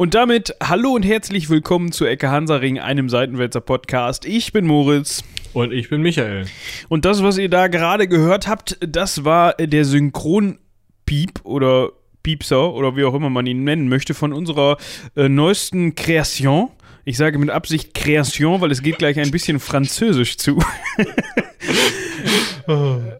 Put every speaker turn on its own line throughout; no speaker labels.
Und damit hallo und herzlich willkommen zu Ecke Hansaring, einem Seitenwälzer Podcast. Ich bin Moritz.
Und ich bin Michael.
Und das, was ihr da gerade gehört habt, das war der Synchronpiep oder Piepser oder wie auch immer man ihn nennen möchte von unserer äh, neuesten Kreation. Ich sage mit Absicht Kreation, weil es geht gleich ein bisschen französisch zu.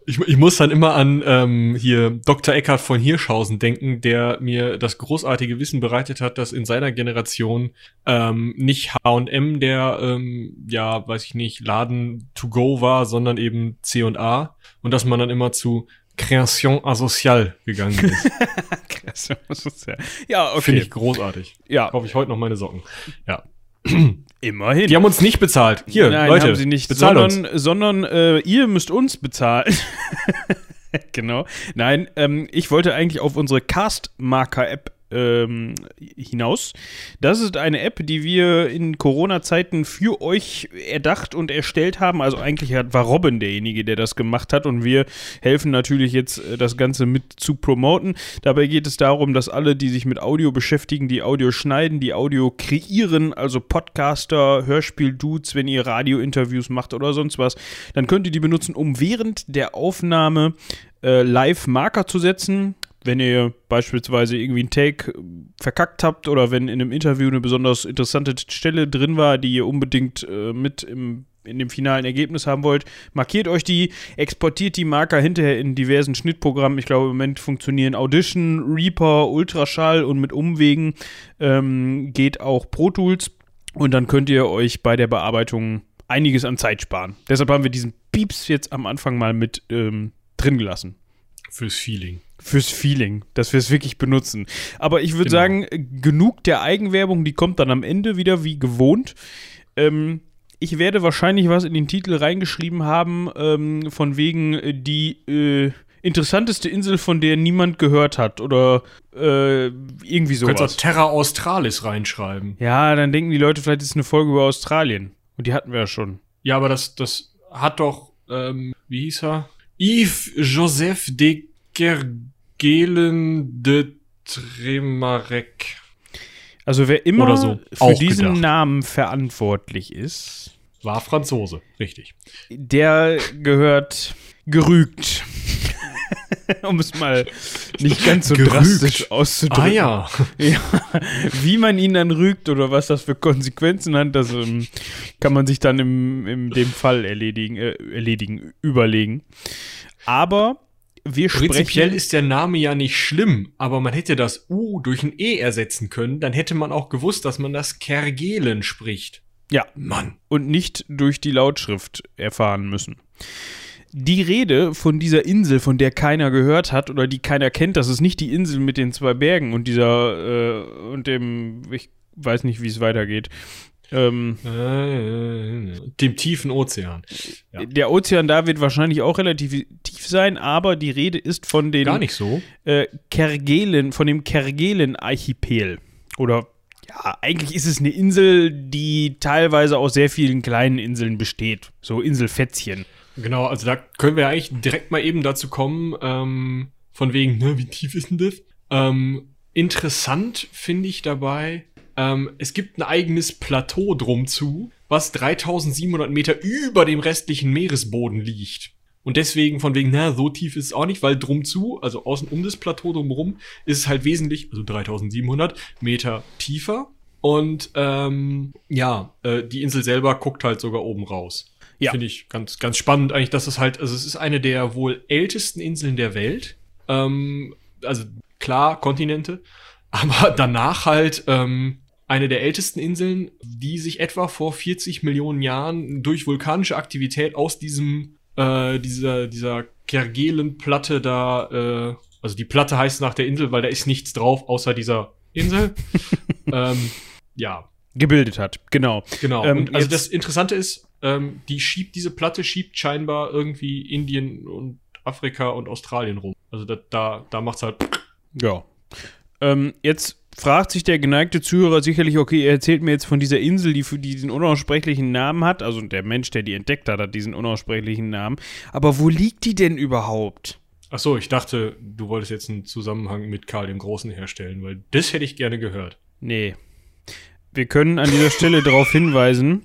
Ich, ich, muss dann immer an ähm, hier Dr. Eckhard von Hirschhausen denken, der mir das großartige Wissen bereitet hat, dass in seiner Generation ähm, nicht H&M der, ähm, ja, weiß ich nicht, Laden to go war, sondern eben C&A und dass man dann immer zu Création asocial gegangen ist. Création asocial. Ja, okay. Finde ich großartig. Ja. Kaufe ich heute noch meine Socken. Ja.
Immerhin.
Die haben uns nicht bezahlt. Hier,
Nein,
Leute,
haben sie nicht, sondern, uns. sondern äh, ihr müsst uns bezahlen. genau. Nein, ähm, ich wollte eigentlich auf unsere Cast-Marker-App ähm, hinaus. Das ist eine App, die wir in Corona-Zeiten für euch erdacht und erstellt haben. Also eigentlich war Robin derjenige, der das gemacht hat und wir helfen natürlich jetzt, äh, das Ganze mit zu promoten. Dabei geht es darum, dass alle, die sich mit Audio beschäftigen, die Audio schneiden, die Audio kreieren, also Podcaster, Hörspiel-Dudes, wenn ihr Radio-Interviews macht oder sonst was, dann könnt ihr die benutzen, um während der Aufnahme äh, Live-Marker zu setzen wenn ihr beispielsweise irgendwie einen Take verkackt habt oder wenn in einem Interview eine besonders interessante Stelle drin war, die ihr unbedingt äh, mit im, in dem finalen Ergebnis haben wollt, markiert euch die, exportiert die Marker hinterher in diversen Schnittprogrammen. Ich glaube, im Moment funktionieren Audition, Reaper, Ultraschall und mit Umwegen ähm, geht auch Pro Tools. Und dann könnt ihr euch bei der Bearbeitung einiges an Zeit sparen. Deshalb haben wir diesen Pieps jetzt am Anfang mal mit ähm, drin gelassen.
Fürs Feeling
fürs Feeling, dass wir es wirklich benutzen. Aber ich würde genau. sagen, genug der Eigenwerbung, die kommt dann am Ende wieder wie gewohnt. Ähm, ich werde wahrscheinlich was in den Titel reingeschrieben haben, ähm, von wegen äh, die äh, interessanteste Insel, von der niemand gehört hat oder äh, irgendwie sowas. Du
kannst auch Terra Australis reinschreiben.
Ja, dann denken die Leute, vielleicht ist eine Folge über Australien. Und die hatten wir ja schon.
Ja, aber das, das hat doch, ähm, wie hieß er? Yves Joseph de Kergelen de Tremarek.
Also wer immer so für diesen gedacht. Namen verantwortlich ist,
war Franzose, richtig.
Der gehört gerügt. um es mal nicht ganz so gerügt. drastisch auszudrücken. Ah
ja.
ja. Wie man ihn dann rügt oder was das für Konsequenzen hat, das ähm, kann man sich dann im, in dem Fall erledigen, äh, erledigen, überlegen. Aber wir
Prinzipiell ist der Name ja nicht schlimm, aber man hätte das U durch ein E ersetzen können, dann hätte man auch gewusst, dass man das Kergelen spricht.
Ja, Mann. Und nicht durch die Lautschrift erfahren müssen. Die Rede von dieser Insel, von der keiner gehört hat oder die keiner kennt, das ist nicht die Insel mit den zwei Bergen und dieser äh, und dem, ich weiß nicht, wie es weitergeht. Ähm,
dem tiefen Ozean.
Ja. Der Ozean da wird wahrscheinlich auch relativ tief sein, aber die Rede ist von den
Gar nicht so.
Äh, Kergelen, von dem Kergelen-Archipel. Oder ja, eigentlich ist es eine Insel, die teilweise aus sehr vielen kleinen Inseln besteht. So Inselfätzchen.
Genau, also da können wir eigentlich direkt mal eben dazu kommen, ähm, von wegen, ne, wie tief ist denn das? Ähm, interessant finde ich dabei, ähm, es gibt ein eigenes Plateau drum zu, was 3700 Meter über dem restlichen Meeresboden liegt. Und deswegen von wegen, na, so tief ist es auch nicht, weil drum zu, also außen um das Plateau drumherum, ist es halt wesentlich, also 3700 Meter tiefer. Und ähm, ja, äh, die Insel selber guckt halt sogar oben raus. Ja. Finde ich ganz, ganz spannend eigentlich, dass es halt, also es ist eine der wohl ältesten Inseln der Welt. Ähm, also klar, Kontinente, aber danach halt ähm, eine der ältesten Inseln, die sich etwa vor 40 Millionen Jahren durch vulkanische Aktivität aus diesem, äh, dieser, dieser Kerguelen-Platte da, äh, also die Platte heißt nach der Insel, weil da ist nichts drauf außer dieser Insel. ähm, ja.
Gebildet hat, genau.
Genau. Ähm, und also das Interessante ist, ähm, die schiebt, diese Platte schiebt scheinbar irgendwie Indien und Afrika und Australien rum. Also da, da, da macht's halt.
Ja. Ähm, jetzt fragt sich der geneigte Zuhörer sicherlich, okay, er erzählt mir jetzt von dieser Insel, die für diesen unaussprechlichen Namen hat. Also der Mensch, der die entdeckt hat, hat diesen unaussprechlichen Namen. Aber wo liegt die denn überhaupt?
Ach so, ich dachte, du wolltest jetzt einen Zusammenhang mit Karl dem Großen herstellen, weil das hätte ich gerne gehört.
Nee. wir können an dieser Stelle darauf hinweisen,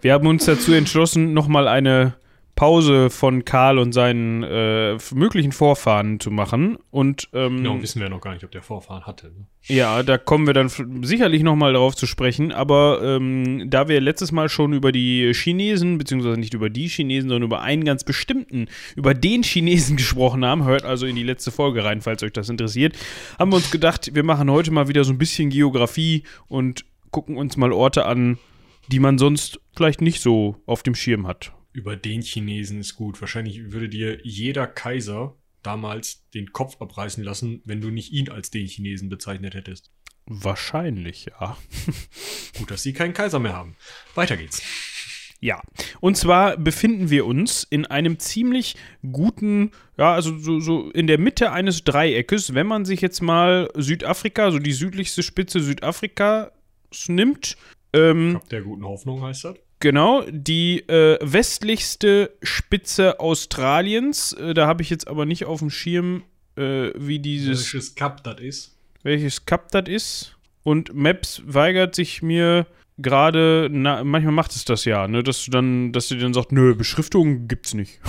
wir haben uns dazu entschlossen, nochmal eine Pause von Karl und seinen äh, möglichen Vorfahren zu machen. Und ähm,
Genau, wissen wir noch gar nicht, ob der Vorfahren hatte. Ne?
ja, da kommen wir dann sicherlich nochmal darauf zu sprechen. Aber ähm, da wir letztes Mal schon über die Chinesen, beziehungsweise nicht über die Chinesen, sondern über einen ganz bestimmten, über den Chinesen gesprochen haben, hört also in die letzte Folge rein, falls euch das interessiert, haben wir uns gedacht, wir machen heute mal wieder so ein bisschen Geografie und gucken uns mal Orte an, die man sonst vielleicht nicht so auf dem Schirm hat.
Über den Chinesen ist gut. Wahrscheinlich würde dir jeder Kaiser damals den Kopf abreißen lassen, wenn du nicht ihn als den Chinesen bezeichnet hättest.
Wahrscheinlich, ja.
Gut, dass sie keinen Kaiser mehr haben. Weiter geht's.
Ja, und zwar befinden wir uns in einem ziemlich guten, ja, also so, so in der Mitte eines Dreieckes, wenn man sich jetzt mal Südafrika, so die südlichste Spitze Südafrikas nimmt. Ähm,
Kap der guten Hoffnung heißt das.
Genau, die äh, westlichste Spitze Australiens. Äh, da habe ich jetzt aber nicht auf dem Schirm, äh, wie dieses,
Welches Kap das ist.
welches Kap das ist. Und Maps weigert sich mir gerade, manchmal macht es das ja, ne, dass du dann, dass du dann sagst, nö, Beschriftung gibt's nicht.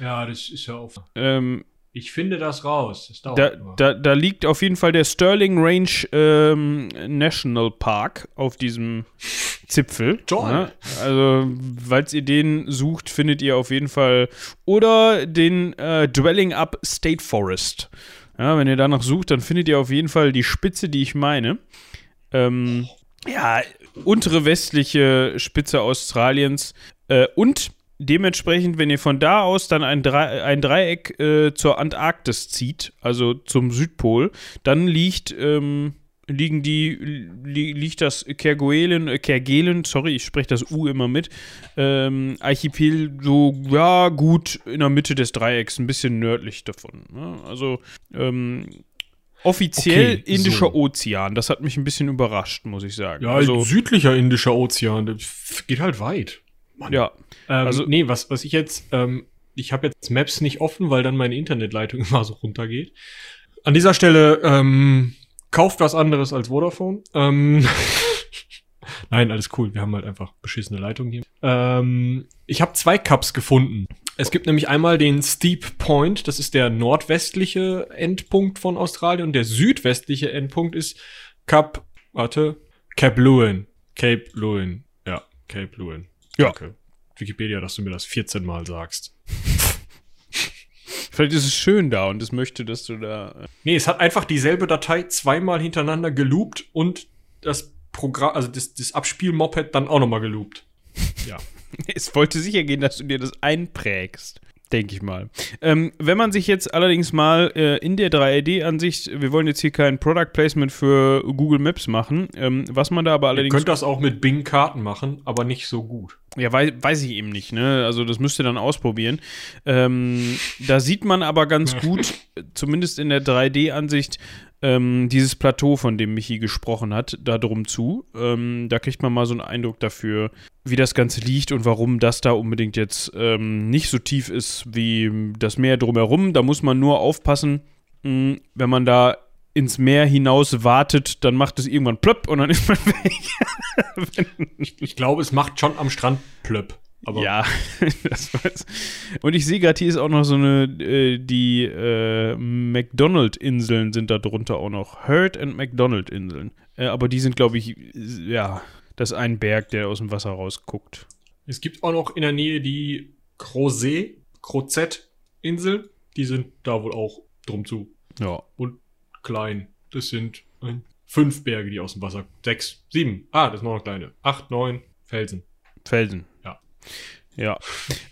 Ja, das ist ja auf.
ähm,
Ich finde das raus. Das dauert
da, da, da liegt auf jeden Fall der Sterling Range ähm, National Park auf diesem Zipfel.
Toll.
Ne? Also, falls ihr den sucht, findet ihr auf jeden Fall. Oder den äh, Dwelling Up State Forest. Ja, wenn ihr danach sucht, dann findet ihr auf jeden Fall die Spitze, die ich meine. Ähm, ja, untere westliche Spitze Australiens. Äh, und dementsprechend, wenn ihr von da aus dann ein, Drei ein Dreieck äh, zur Antarktis zieht, also zum Südpol, dann liegt, ähm, liegen die, li liegt das Kerguelen, äh, Kerguelen, sorry, ich spreche das U immer mit, ähm, Archipel so, ja, gut in der Mitte des Dreiecks, ein bisschen nördlich davon. Ne? Also, ähm, offiziell
Okay,
Indischer
so.
Ozean. Das hat mich ein bisschen überrascht, muss ich sagen.
ja,
also,
südlicher Indischer Ozean. Das geht halt weit. Mann.
ja.
Ähm,
Also-
also, nee, was, was ich jetzt, ähm, ich habe jetzt Maps nicht offen, weil dann meine Internetleitung immer so runtergeht. An dieser Stelle, ähm, kauft was anderes als Vodafone. Ähm, Nein, alles cool. Wir haben halt einfach beschissene Leitung hier. Ähm, ich habe zwei Cups gefunden. Es gibt nämlich einmal den Steep Point, das ist der nordwestliche Endpunkt von Australien und der südwestliche Endpunkt ist Cap, warte, Cape Lewin. Cape Lewin. Ja, Cape Lewin.
Ja.
Danke. Wikipedia, dass du mir das 14 Mal sagst.
Vielleicht ist es schön da und es möchte, dass du da. äh,
Nee, es hat einfach dieselbe Datei zweimal hintereinander geloopt und das Programm, also das, das Abspiel-Moped dann auch nochmal geloopt. Ja.
Es wollte sicher gehen, dass du dir das einprägst. Denke ich mal. Ähm, wenn man sich jetzt allerdings mal äh, in der 3D-Ansicht, wir wollen jetzt hier kein Product Placement für Google Maps machen, ähm, was man da aber
Ihr
allerdings.
könnt das auch mit Bing-Karten machen, aber nicht so gut.
Ja, weiß, weiß ich eben nicht, ne? Also das müsst ihr dann ausprobieren. Ähm, da sieht man aber ganz gut, zumindest in der 3D-Ansicht, ähm, dieses Plateau, von dem Michi gesprochen hat, da drum zu. Ähm, da kriegt man mal so einen Eindruck dafür, wie das Ganze liegt und warum das da unbedingt jetzt ähm, nicht so tief ist wie das Meer drumherum. Da muss man nur aufpassen, mh, wenn man da ins Meer hinaus wartet, dann macht es irgendwann plöpp und dann ist man weg.
Ich glaube, es macht schon am Strand plöpp. Aber
ja, das weiß. Und ich sehe gerade, hier ist auch noch so eine, äh, die äh, McDonald-Inseln sind da drunter auch noch. Hurt and McDonald-Inseln. Äh, aber die sind, glaube ich, ja, das ist ein Berg, der aus dem Wasser rausguckt.
es gibt auch noch in der Nähe die Crozet, Crozet-Insel. Die sind da wohl auch drum zu.
Ja.
Und klein. Das sind äh, fünf Berge, die aus dem Wasser. Sechs, sieben. Ah, das ist noch eine kleine. Acht, neun Felsen.
Felsen.
Ja.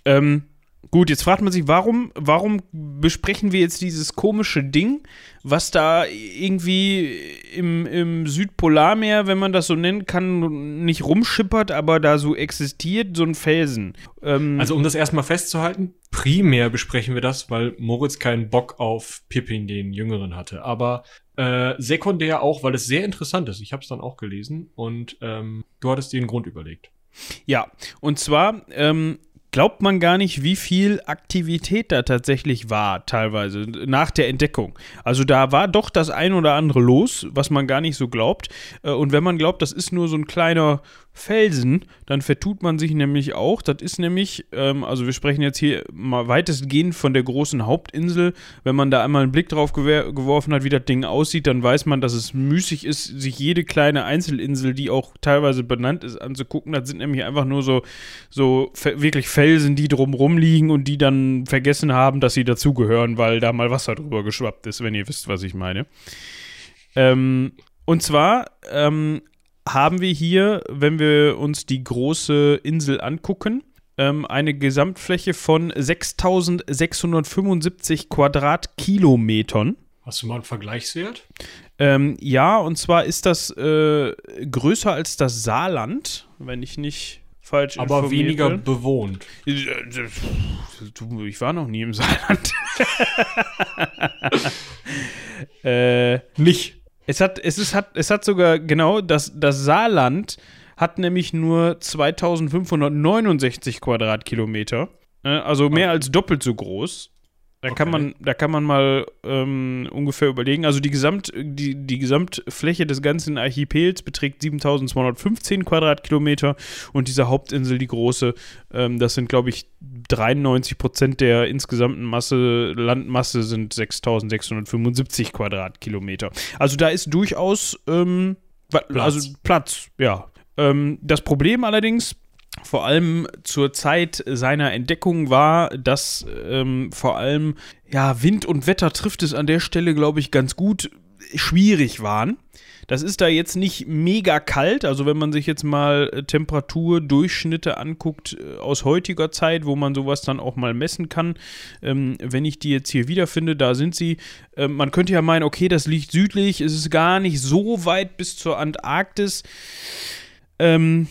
Ähm, gut, jetzt fragt man sich, warum, warum besprechen wir jetzt dieses komische Ding, was da irgendwie im, im Südpolarmeer, wenn man das so nennen kann, nicht rumschippert, aber da so existiert, so ein Felsen. Ähm,
Also um das erstmal festzuhalten, primär besprechen wir das, weil Moritz keinen Bock auf Pippin, den Jüngeren, hatte. Aber äh, sekundär auch, weil es sehr interessant ist. Ich habe es dann auch gelesen und ähm, du hattest dir einen Grund überlegt.
Ja, und zwar ähm, glaubt man gar nicht, wie viel Aktivität da tatsächlich war, teilweise nach der Entdeckung. Also da war doch das ein oder andere los, was man gar nicht so glaubt. Äh, und wenn man glaubt, das ist nur so ein kleiner Felsen, dann vertut man sich nämlich auch. Das ist nämlich, ähm, also wir sprechen jetzt hier mal weitestgehend von der großen Hauptinsel. Wenn man da einmal einen Blick drauf geworfen hat, wie das Ding aussieht, dann weiß man, dass es müßig ist, sich jede kleine Einzelinsel, die auch teilweise benannt ist, anzugucken. Das sind nämlich einfach nur so, so wirklich Felsen, die drumrum liegen und die dann vergessen haben, dass sie dazugehören, weil da mal Wasser drüber geschwappt ist, wenn ihr wisst, was ich meine. Ähm, und zwar ähm, haben wir hier, wenn wir uns die große Insel angucken, ähm, eine Gesamtfläche von 6675 Quadratkilometern.
Hast du mal einen Vergleichswert?
Ähm, ja, und zwar ist das äh, größer als das Saarland, wenn ich nicht falsch
Aber weniger bin. bewohnt.
Ich war noch nie im Saarland.
äh, nicht.
Es hat, es ist, hat, es hat sogar, genau, das, das Saarland hat nämlich nur 2569 Quadratkilometer. Äh, also mehr als doppelt so groß. Da okay. kann man, da kann man mal ähm, ungefähr überlegen. Also die, Gesamt, die, die Gesamtfläche des ganzen Archipels beträgt 7215 Quadratkilometer und diese Hauptinsel, die große, ähm, das sind, glaube ich, 93 Prozent der insgesamten Masse, Landmasse sind 6675 Quadratkilometer. Also da ist durchaus ähm, Platz. Also Platz, ja. Ähm, das Problem allerdings vor allem zur Zeit seiner Entdeckung war, dass ähm, vor allem ja Wind und Wetter trifft es an der Stelle, glaube ich, ganz gut schwierig waren. Das ist da jetzt nicht mega kalt, also wenn man sich jetzt mal äh, Temperaturdurchschnitte anguckt äh, aus heutiger Zeit, wo man sowas dann auch mal messen kann, ähm, wenn ich die jetzt hier wiederfinde, da sind sie. Äh, man könnte ja meinen, okay, das liegt südlich, es ist gar nicht so weit bis zur Antarktis. Ähm,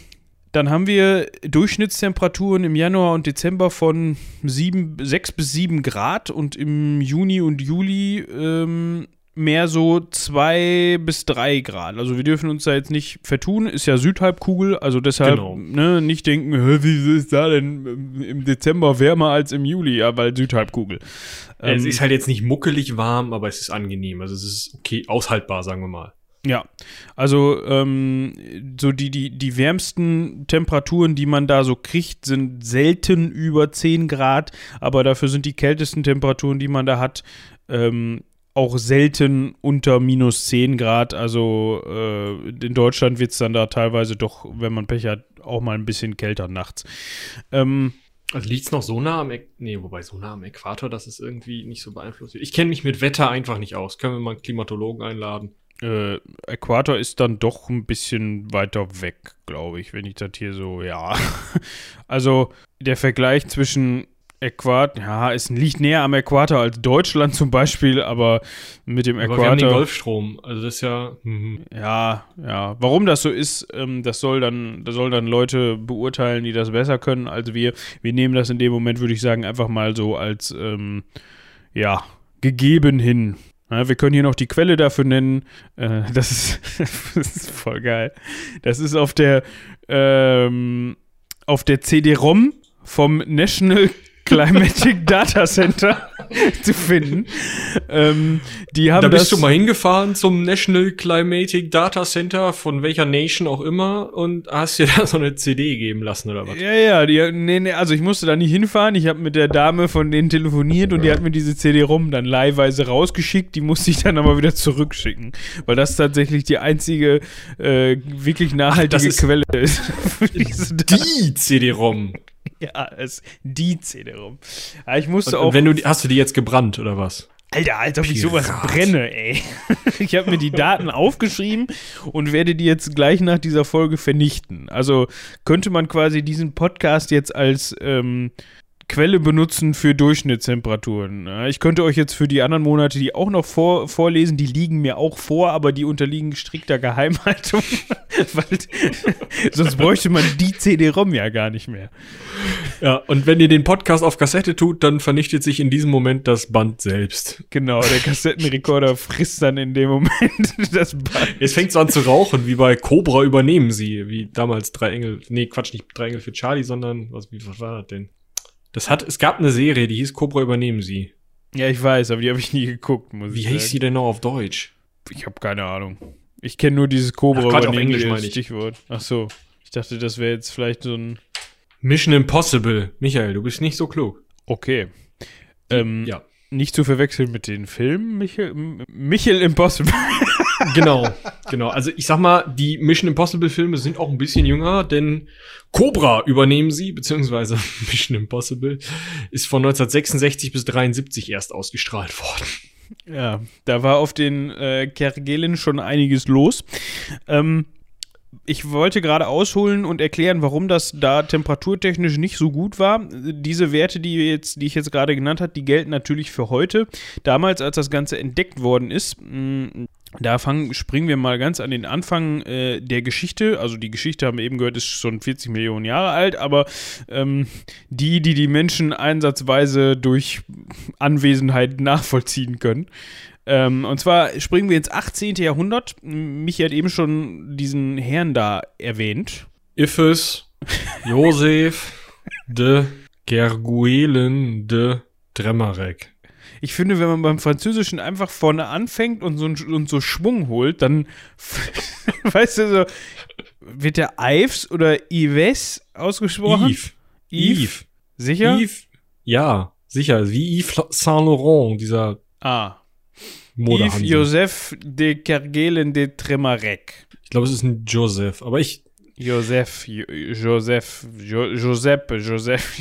dann haben wir Durchschnittstemperaturen im Januar und Dezember von 7, 6 bis 7 Grad und im Juni und Juli ähm, mehr so 2 bis 3 Grad. Also wir dürfen uns da jetzt nicht vertun, ist ja Südhalbkugel, also deshalb genau. ne, nicht denken, wie ist da denn im Dezember wärmer als im Juli, ja, weil Südhalbkugel.
Ähm, es ist halt jetzt nicht muckelig warm, aber es ist angenehm, also es ist okay, aushaltbar, sagen wir mal.
Ja, also ähm, so die, die, die wärmsten Temperaturen, die man da so kriegt, sind selten über 10 Grad, aber dafür sind die kältesten Temperaturen, die man da hat, ähm, auch selten unter minus 10 Grad. Also äh, in Deutschland wird es dann da teilweise doch, wenn man Pech hat, auch mal ein bisschen kälter nachts. Ähm,
also liegt es noch so nah am, Äqu nee, wobei so nah am Äquator, dass es irgendwie nicht so beeinflusst wird. Ich kenne mich mit Wetter einfach nicht aus. Können wir mal einen Klimatologen einladen?
Äh, Äquator ist dann doch ein bisschen weiter weg, glaube ich, wenn ich das hier so, ja. also der Vergleich zwischen Äquator, ja, es liegt näher am Äquator als Deutschland zum Beispiel, aber mit dem Äquator. Aber wir haben den
Golfstrom, also das ist ja.
Mhm. Ja, ja. Warum das so ist, ähm, das soll dann, das sollen dann Leute beurteilen, die das besser können als wir. Wir nehmen das in dem Moment, würde ich sagen, einfach mal so als, ähm, ja, gegeben hin. Ja, wir können hier noch die Quelle dafür nennen. Äh, das, ist, das, ist, voll geil. Das ist auf der ähm, auf der CD-ROM vom National Climatic Data Center zu finden. Ähm, die haben
da bist du mal hingefahren zum National Climatic Data Center von welcher Nation auch immer und hast dir da so eine CD geben lassen oder was?
Ja, ja, die, nee, nee, also ich musste da nicht hinfahren. Ich habe mit der Dame von denen telefoniert und die hat mir diese CD rum dann leihweise rausgeschickt. Die musste ich dann aber wieder zurückschicken, weil das tatsächlich die einzige äh, wirklich nachhaltige Ach, ist Quelle ist.
die CD-ROM.
Ja, es die CD-ROM. Ich musste
und, auch. Und wenn du die, hast du die jetzt gebrannt oder was?
Alter, als ob ich sowas brenne, ey. Ich habe mir die Daten aufgeschrieben und werde die jetzt gleich nach dieser Folge vernichten. Also könnte man quasi diesen Podcast jetzt als ähm, Quelle benutzen für Durchschnittstemperaturen. Ich könnte euch jetzt für die anderen Monate die auch noch vor, vorlesen, die liegen mir auch vor, aber die unterliegen strikter Geheimhaltung, weil sonst bräuchte man die CD-ROM ja gar nicht mehr.
Ja, und wenn ihr den Podcast auf Kassette tut, dann vernichtet sich in diesem Moment das Band selbst.
Genau, der Kassettenrekorder frisst dann in dem Moment das
Band. Jetzt fängt es an zu rauchen, wie bei Cobra übernehmen sie, wie damals drei Engel, nee, Quatsch, nicht drei Engel für Charlie, sondern, was, wie, was war das denn? Das hat, es gab eine Serie, die hieß Cobra übernehmen sie.
Ja, ich weiß, aber die habe ich nie geguckt, muss
Wie hieß sie denn noch auf Deutsch?
Ich habe keine Ahnung. Ich kenne nur dieses Cobra
Ach, auf
übernehmen
Englisch
Sie
meine ich.
Stichwort. Ach so. Ich dachte, das wäre jetzt vielleicht so ein.
Mission Impossible. Michael, du bist nicht so klug.
Okay. Ähm,
Ja.
Nicht zu verwechseln mit den Filmen Michel, M- Michel Impossible.
Genau, genau. Also ich sag mal, die Mission Impossible Filme sind auch ein bisschen jünger, denn Cobra übernehmen sie, beziehungsweise Mission Impossible ist von 1966 bis 73 erst ausgestrahlt worden.
ja, da war auf den äh, Kerguelen schon einiges los. Ähm, ich wollte gerade ausholen und erklären, warum das da temperaturtechnisch nicht so gut war. Diese Werte, die, jetzt, die ich jetzt gerade genannt habe, die gelten natürlich für heute. Damals, als das Ganze entdeckt worden ist, mh, da fangen, springen wir mal ganz an den Anfang äh, der Geschichte. Also die Geschichte haben wir eben gehört, ist schon 40 Millionen Jahre alt, aber ähm, die, die die Menschen einsatzweise durch Anwesenheit nachvollziehen können. Ähm, und zwar springen wir ins 18. Jahrhundert. Michi hat eben schon diesen Herrn da erwähnt.
Iphis, Josef de Gerguelen de Dremarek.
Ich finde, wenn man beim Französischen einfach vorne anfängt und so, und so Schwung holt, dann, weißt du, so, wird der Ives oder Yves ausgesprochen?
Yves.
Yves. Sicher?
Yves. Ja, sicher. Wie Yves Saint Laurent, dieser
Ah. Yves
Modehandel.
Joseph de Kerguelen de Tremarec.
Ich glaube, es ist ein Joseph, aber ich.
Joseph, Jo- Joseph, jo Giuseppe, Joseph.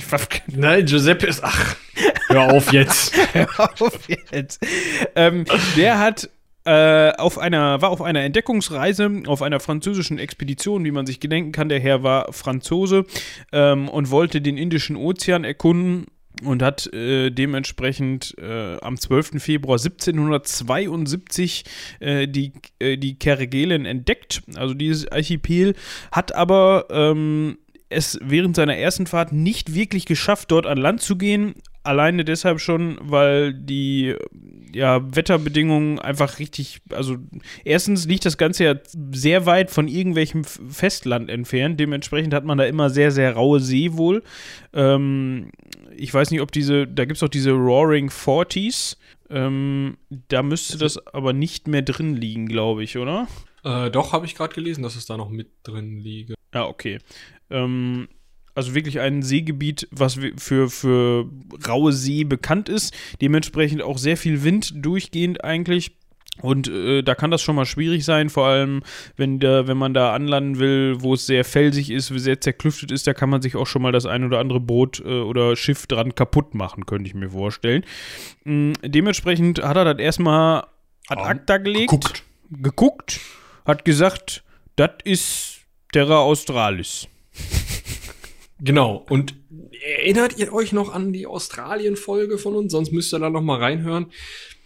Nein, Giuseppe ist. Ach, hör auf jetzt.
Hör auf jetzt. Ähm, der hat äh, auf einer, war auf einer Entdeckungsreise, auf einer französischen Expedition, wie man sich gedenken kann. Der Herr war Franzose ähm, und wollte den Indischen Ozean erkunden und hat äh, dementsprechend äh, am 12. Februar 1772 äh, die, äh, die Kerguelen entdeckt. Also dieses Archipel hat aber ähm, es während seiner ersten Fahrt nicht wirklich geschafft, dort an Land zu gehen. Alleine deshalb schon, weil die ja, Wetterbedingungen einfach richtig, also erstens liegt das Ganze ja sehr weit von irgendwelchem Festland entfernt. Dementsprechend hat man da immer sehr, sehr raue See wohl. Ähm, ich weiß nicht, ob diese, da gibt es auch diese Roaring Forties. Ähm, da müsste das aber nicht mehr drin liegen, glaube ich, oder?
Äh, doch, habe ich gerade gelesen, dass es da noch mit drin liege.
Ja, okay. Ähm, also wirklich ein Seegebiet, was für, für raue See bekannt ist. Dementsprechend auch sehr viel Wind durchgehend eigentlich. Und äh, da kann das schon mal schwierig sein, vor allem wenn, der, wenn man da anlanden will, wo es sehr felsig ist, sehr zerklüftet ist, da kann man sich auch schon mal das ein oder andere Boot äh, oder Schiff dran kaputt machen, könnte ich mir vorstellen. Mm, dementsprechend hat er das erstmal ad acta gelegt
geguckt.
geguckt, hat gesagt, das ist Terra Australis.
Genau. Und erinnert ihr euch noch an die Australien-Folge von uns? Sonst müsst ihr da noch mal reinhören.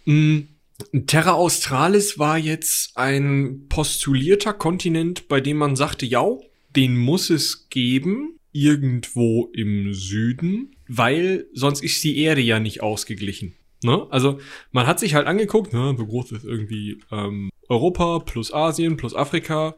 Mm, Terra Australis war jetzt ein postulierter Kontinent, bei dem man sagte, ja, den muss es geben, irgendwo im Süden, weil sonst ist die Erde ja nicht ausgeglichen. Ne? Also man hat sich halt angeguckt, ne, wie groß ist irgendwie ähm, Europa plus Asien plus Afrika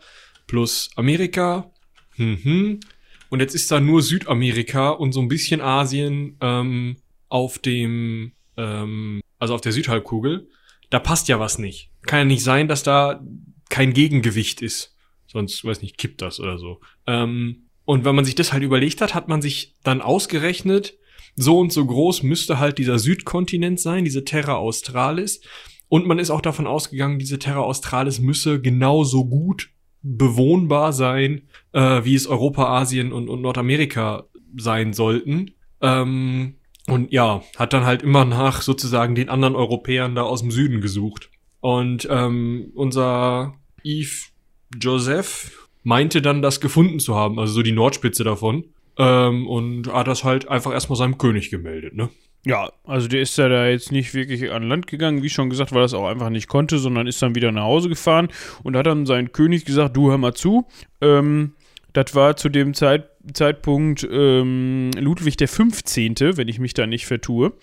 plus Amerika. Mhm. Und jetzt ist da nur Südamerika und so ein bisschen Asien ähm, auf dem, ähm, also auf der Südhalbkugel. Da passt ja was nicht. Kann ja nicht sein, dass da kein Gegengewicht ist. Sonst, weiß nicht, kippt das oder so. Ähm, und wenn man sich das halt überlegt hat, hat man sich dann ausgerechnet, so und so groß müsste halt dieser Südkontinent sein, diese Terra Australis. Und man ist auch davon ausgegangen, diese Terra Australis müsse genauso gut bewohnbar sein, äh, wie es Europa, Asien und, und Nordamerika sein sollten. Ähm, und ja, hat dann halt immer nach sozusagen den anderen Europäern da aus dem Süden gesucht. Und ähm, unser Yves Joseph meinte dann, das gefunden zu haben, also so die Nordspitze davon. Ähm, und hat das halt einfach erstmal seinem König gemeldet, ne?
Ja, also der ist ja da jetzt nicht wirklich an Land gegangen, wie schon gesagt, weil er es auch einfach nicht konnte, sondern ist dann wieder nach Hause gefahren und hat dann seinen König gesagt, du hör mal zu. Ähm, das war zu dem Zeit, Zeitpunkt ähm, Ludwig der 15., wenn ich mich da nicht vertue.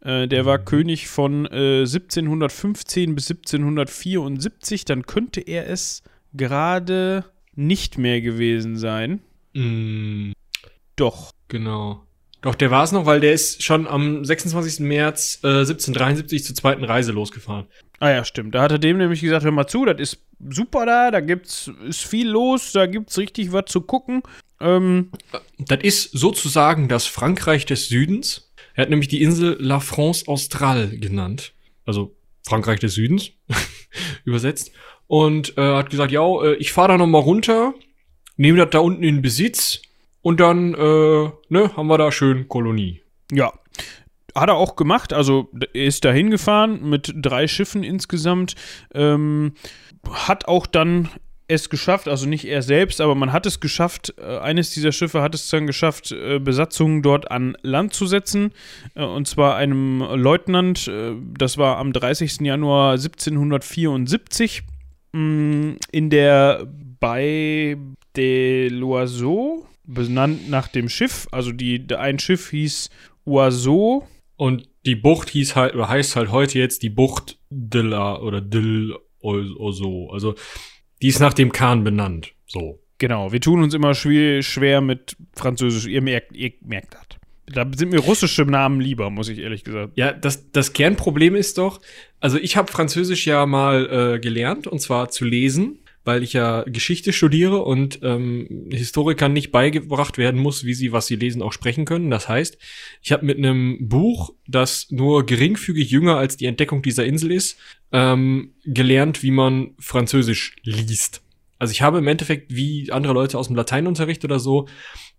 Äh, der war König von äh, 1715 bis 1774. Dann könnte er es gerade nicht mehr gewesen sein.
Mm,
Doch.
genau. Doch, der war es noch, weil der ist schon am 26. März äh, 1773 zur zweiten Reise losgefahren.
Ah ja, stimmt. Da hat er dem nämlich gesagt, hör mal zu, das ist super da, da gibt's ist viel los, da gibt's richtig was zu gucken. Ähm,
Das ist sozusagen das Frankreich des Südens. Er hat nämlich die Insel La France Australe genannt. Also Frankreich des Südens übersetzt. Und äh, hat gesagt, ja, äh, ich fahre da noch mal runter, nehme das da unten in Besitz und dann äh, ne, haben wir da schön Kolonie.
ja. Hat er auch gemacht, also ist da hingefahren mit drei Schiffen insgesamt. Ähm, hat auch dann es geschafft, also nicht er selbst, aber man hat es geschafft, äh, eines dieser Schiffe hat es dann geschafft, äh, Besatzungen dort an Land zu setzen. Äh, und zwar einem Leutnant, das war am 30. Januar 1774 mh, in der Bay de l'Oiseau, benannt nach dem Schiff. Also die, ein Schiff hieß Oiseau.
Und die Bucht hieß halt, oder heißt halt heute jetzt die Bucht de la oder de l'Oiseau. Also die ist nach dem Kahn benannt. So.
Genau, wir tun uns immer schwer, schwer mit Französisch. Ihr merkt, ihr merkt das. Da sind mir russische Namen lieber, muss ich ehrlich gesagt.
Ja, das, das Kernproblem ist doch, also ich habe Französisch ja mal äh, gelernt, und zwar zu lesen, weil ich ja Geschichte studiere und ähm, Historikern nicht beigebracht werden muss, wie sie, was sie lesen, auch sprechen können. Das heißt, ich habe mit einem Buch, das nur geringfügig jünger als die Entdeckung dieser Insel ist, ähm, gelernt, wie man Französisch liest. Also ich habe im Endeffekt, wie andere Leute aus dem Lateinunterricht oder so,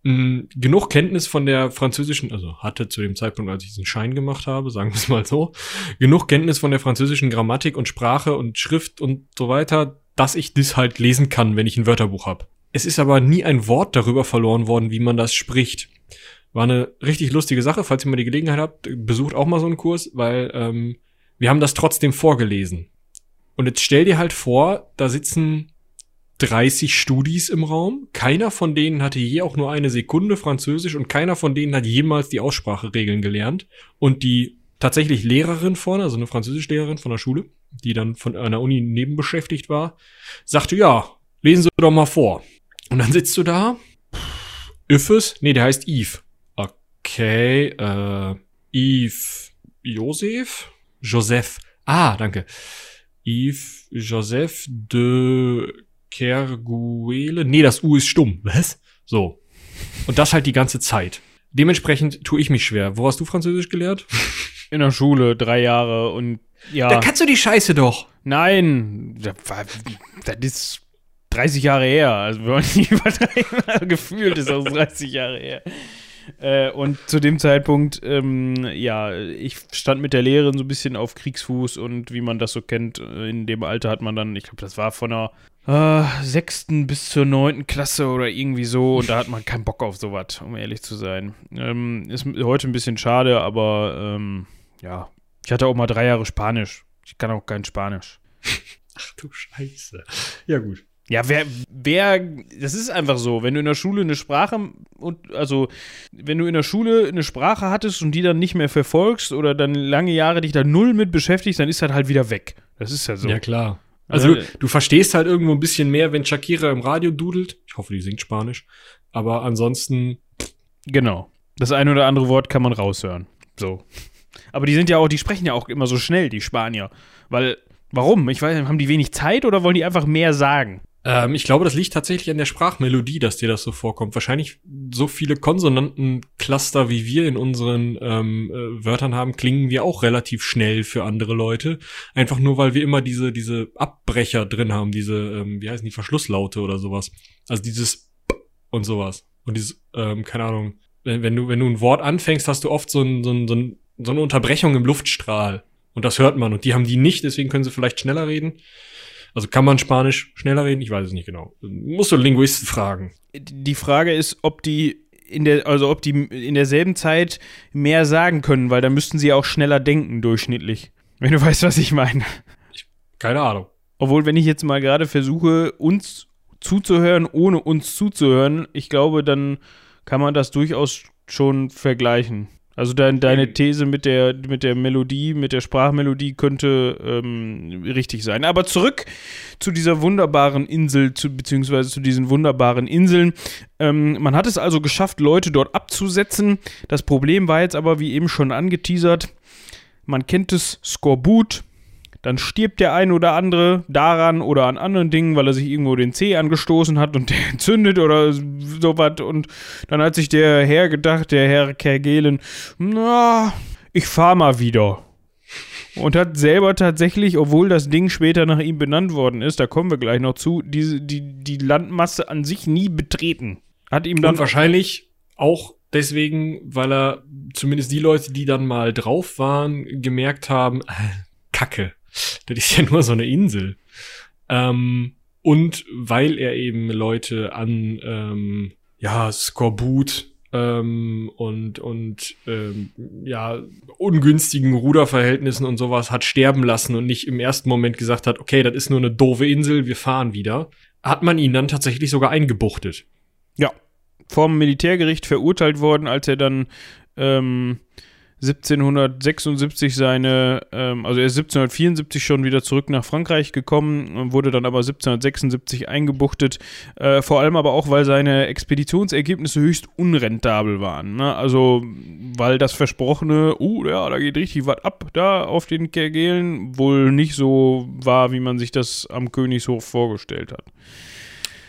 mh, genug Kenntnis von der französischen, also hatte zu dem Zeitpunkt, als ich diesen Schein gemacht habe, sagen wir es mal so, genug Kenntnis von der französischen Grammatik und Sprache und Schrift und so weiter, dass ich das halt lesen kann, wenn ich ein Wörterbuch habe. Es ist aber nie ein Wort darüber verloren worden, wie man das spricht. War eine richtig lustige Sache. Falls ihr mal die Gelegenheit habt, besucht auch mal so einen Kurs, weil ähm, wir haben das trotzdem vorgelesen. Und jetzt stell dir halt vor, da sitzen 30 Studis im Raum. Keiner von denen hatte je auch nur eine Sekunde Französisch und keiner von denen hat jemals die Ausspracheregeln gelernt. Und die tatsächlich Lehrerin vorne, also eine Französischlehrerin von der Schule, die dann von einer Uni nebenbeschäftigt war, sagte, ja, lesen Sie doch mal vor. Und dann sitzt du da. Yves, nee, der heißt Yves. Okay, äh, Yves Joseph? Joseph. Ah, danke. Yves Joseph de Kerguele. Nee, das U ist stumm. Was? So. Und das halt die ganze Zeit. Dementsprechend tue ich mich schwer. Wo hast du Französisch gelernt?
In der Schule, drei Jahre und ja.
Da kannst du die Scheiße doch.
Nein, das, war, das ist 30 Jahre her. Also wir wollen nicht übertreiben. Gefühlt ist das 30 Jahre her. Äh, und zu dem Zeitpunkt, ähm, ja, ich stand mit der Lehrerin so ein bisschen auf Kriegsfuß und wie man das so kennt, äh, in dem Alter hat man dann, ich glaube, das war von der äh, sechsten bis zur neunten Klasse oder irgendwie so und da hat man keinen Bock auf sowas, um ehrlich zu sein. Ähm, ist heute ein bisschen schade, aber ähm, ja, ich hatte auch mal drei Jahre Spanisch. Ich kann auch kein Spanisch.
Ach du Scheiße. Ja, gut.
Ja, wer, wer, das ist einfach so, wenn du in der Schule eine Sprache und also wenn du in der Schule eine Sprache hattest und die dann nicht mehr verfolgst oder dann lange Jahre dich da null mit beschäftigst, dann ist das halt wieder weg. Das ist ja so.
Ja, klar. Also du, du verstehst halt irgendwo ein bisschen mehr, wenn Shakira im Radio dudelt. Ich hoffe, die singt Spanisch. Aber ansonsten.
Genau. Das eine oder andere Wort kann man raushören. So. Aber die sind ja auch, die sprechen ja auch immer so schnell, die Spanier. Weil, warum? Ich weiß haben die wenig Zeit oder wollen die einfach mehr sagen?
Ähm, ich glaube, das liegt tatsächlich an der Sprachmelodie, dass dir das so vorkommt. Wahrscheinlich so viele Konsonantencluster, wie wir in unseren ähm, äh, Wörtern haben, klingen wir auch relativ schnell für andere Leute. Einfach nur, weil wir immer diese, diese Abbrecher drin haben, diese, ähm, wie heißen die, Verschlusslaute oder sowas. Also dieses P und sowas. Und dieses, ähm, keine Ahnung, wenn, wenn, du, wenn du ein Wort anfängst, hast du oft so, ein, so, ein, so, ein, so eine Unterbrechung im Luftstrahl. Und das hört man. Und die haben die nicht, deswegen können sie vielleicht schneller reden. Also kann man Spanisch schneller reden? Ich weiß es nicht genau. Musst du Linguisten fragen.
Die Frage ist, ob die in der, also ob die in derselben Zeit mehr sagen können, weil dann müssten sie auch schneller denken, durchschnittlich. Wenn du weißt, was ich meine.
Ich, keine Ahnung.
Obwohl, wenn ich jetzt mal gerade versuche, uns zuzuhören, ohne uns zuzuhören, ich glaube, dann kann man das durchaus schon vergleichen. Also dein, deine These mit der, mit der Melodie, mit der Sprachmelodie könnte ähm, richtig sein. Aber zurück zu dieser wunderbaren Insel, zu, beziehungsweise zu diesen wunderbaren Inseln. Ähm, man hat es also geschafft, Leute dort abzusetzen. Das Problem war jetzt aber, wie eben schon angeteasert, man kennt es, Skorbut, dann stirbt der ein oder andere daran oder an anderen Dingen, weil er sich irgendwo den Zeh angestoßen hat und der entzündet oder sowas. Und dann hat sich der Herr gedacht, der Herr Kergelen, na, ich fahr mal wieder. Und hat selber tatsächlich, obwohl das Ding später nach ihm benannt worden ist, da kommen wir gleich noch zu, diese, die, die Landmasse an sich nie betreten. Hat ihm dann.
Und wahrscheinlich auch deswegen, weil er zumindest die Leute, die dann mal drauf waren, gemerkt haben, äh, Kacke, das ist ja nur so eine Insel. Ähm, und weil er eben Leute an ähm, ja Skorbut ähm, und und ähm, ja ungünstigen Ruderverhältnissen und sowas hat sterben lassen und nicht im ersten Moment gesagt hat, okay, das ist nur eine doofe Insel, wir fahren wieder, hat man ihn dann tatsächlich sogar eingebuchtet.
Ja, vom Militärgericht verurteilt worden, als er dann ähm, 1776 seine, ähm, also er ist 1774 schon wieder zurück nach Frankreich gekommen, wurde dann aber 1776 eingebuchtet, äh, vor allem aber auch, weil seine Expeditionsergebnisse höchst unrentabel waren. Ne? Also, weil das Versprochene, uh, ja, da geht richtig was ab, da auf den Kergelen, wohl nicht so war, wie man sich das am Königshof vorgestellt hat.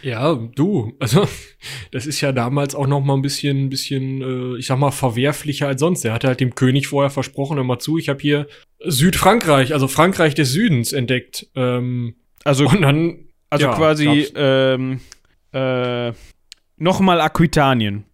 Ja, du, also das ist ja damals auch noch mal ein bisschen, bisschen, äh, ich sag mal verwerflicher als sonst. Er hatte halt dem König vorher versprochen, hör mal zu, ich habe hier Südfrankreich, also Frankreich des Südens entdeckt. Ähm,
also und dann, also ja, quasi ähm, äh, noch mal Aquitanien.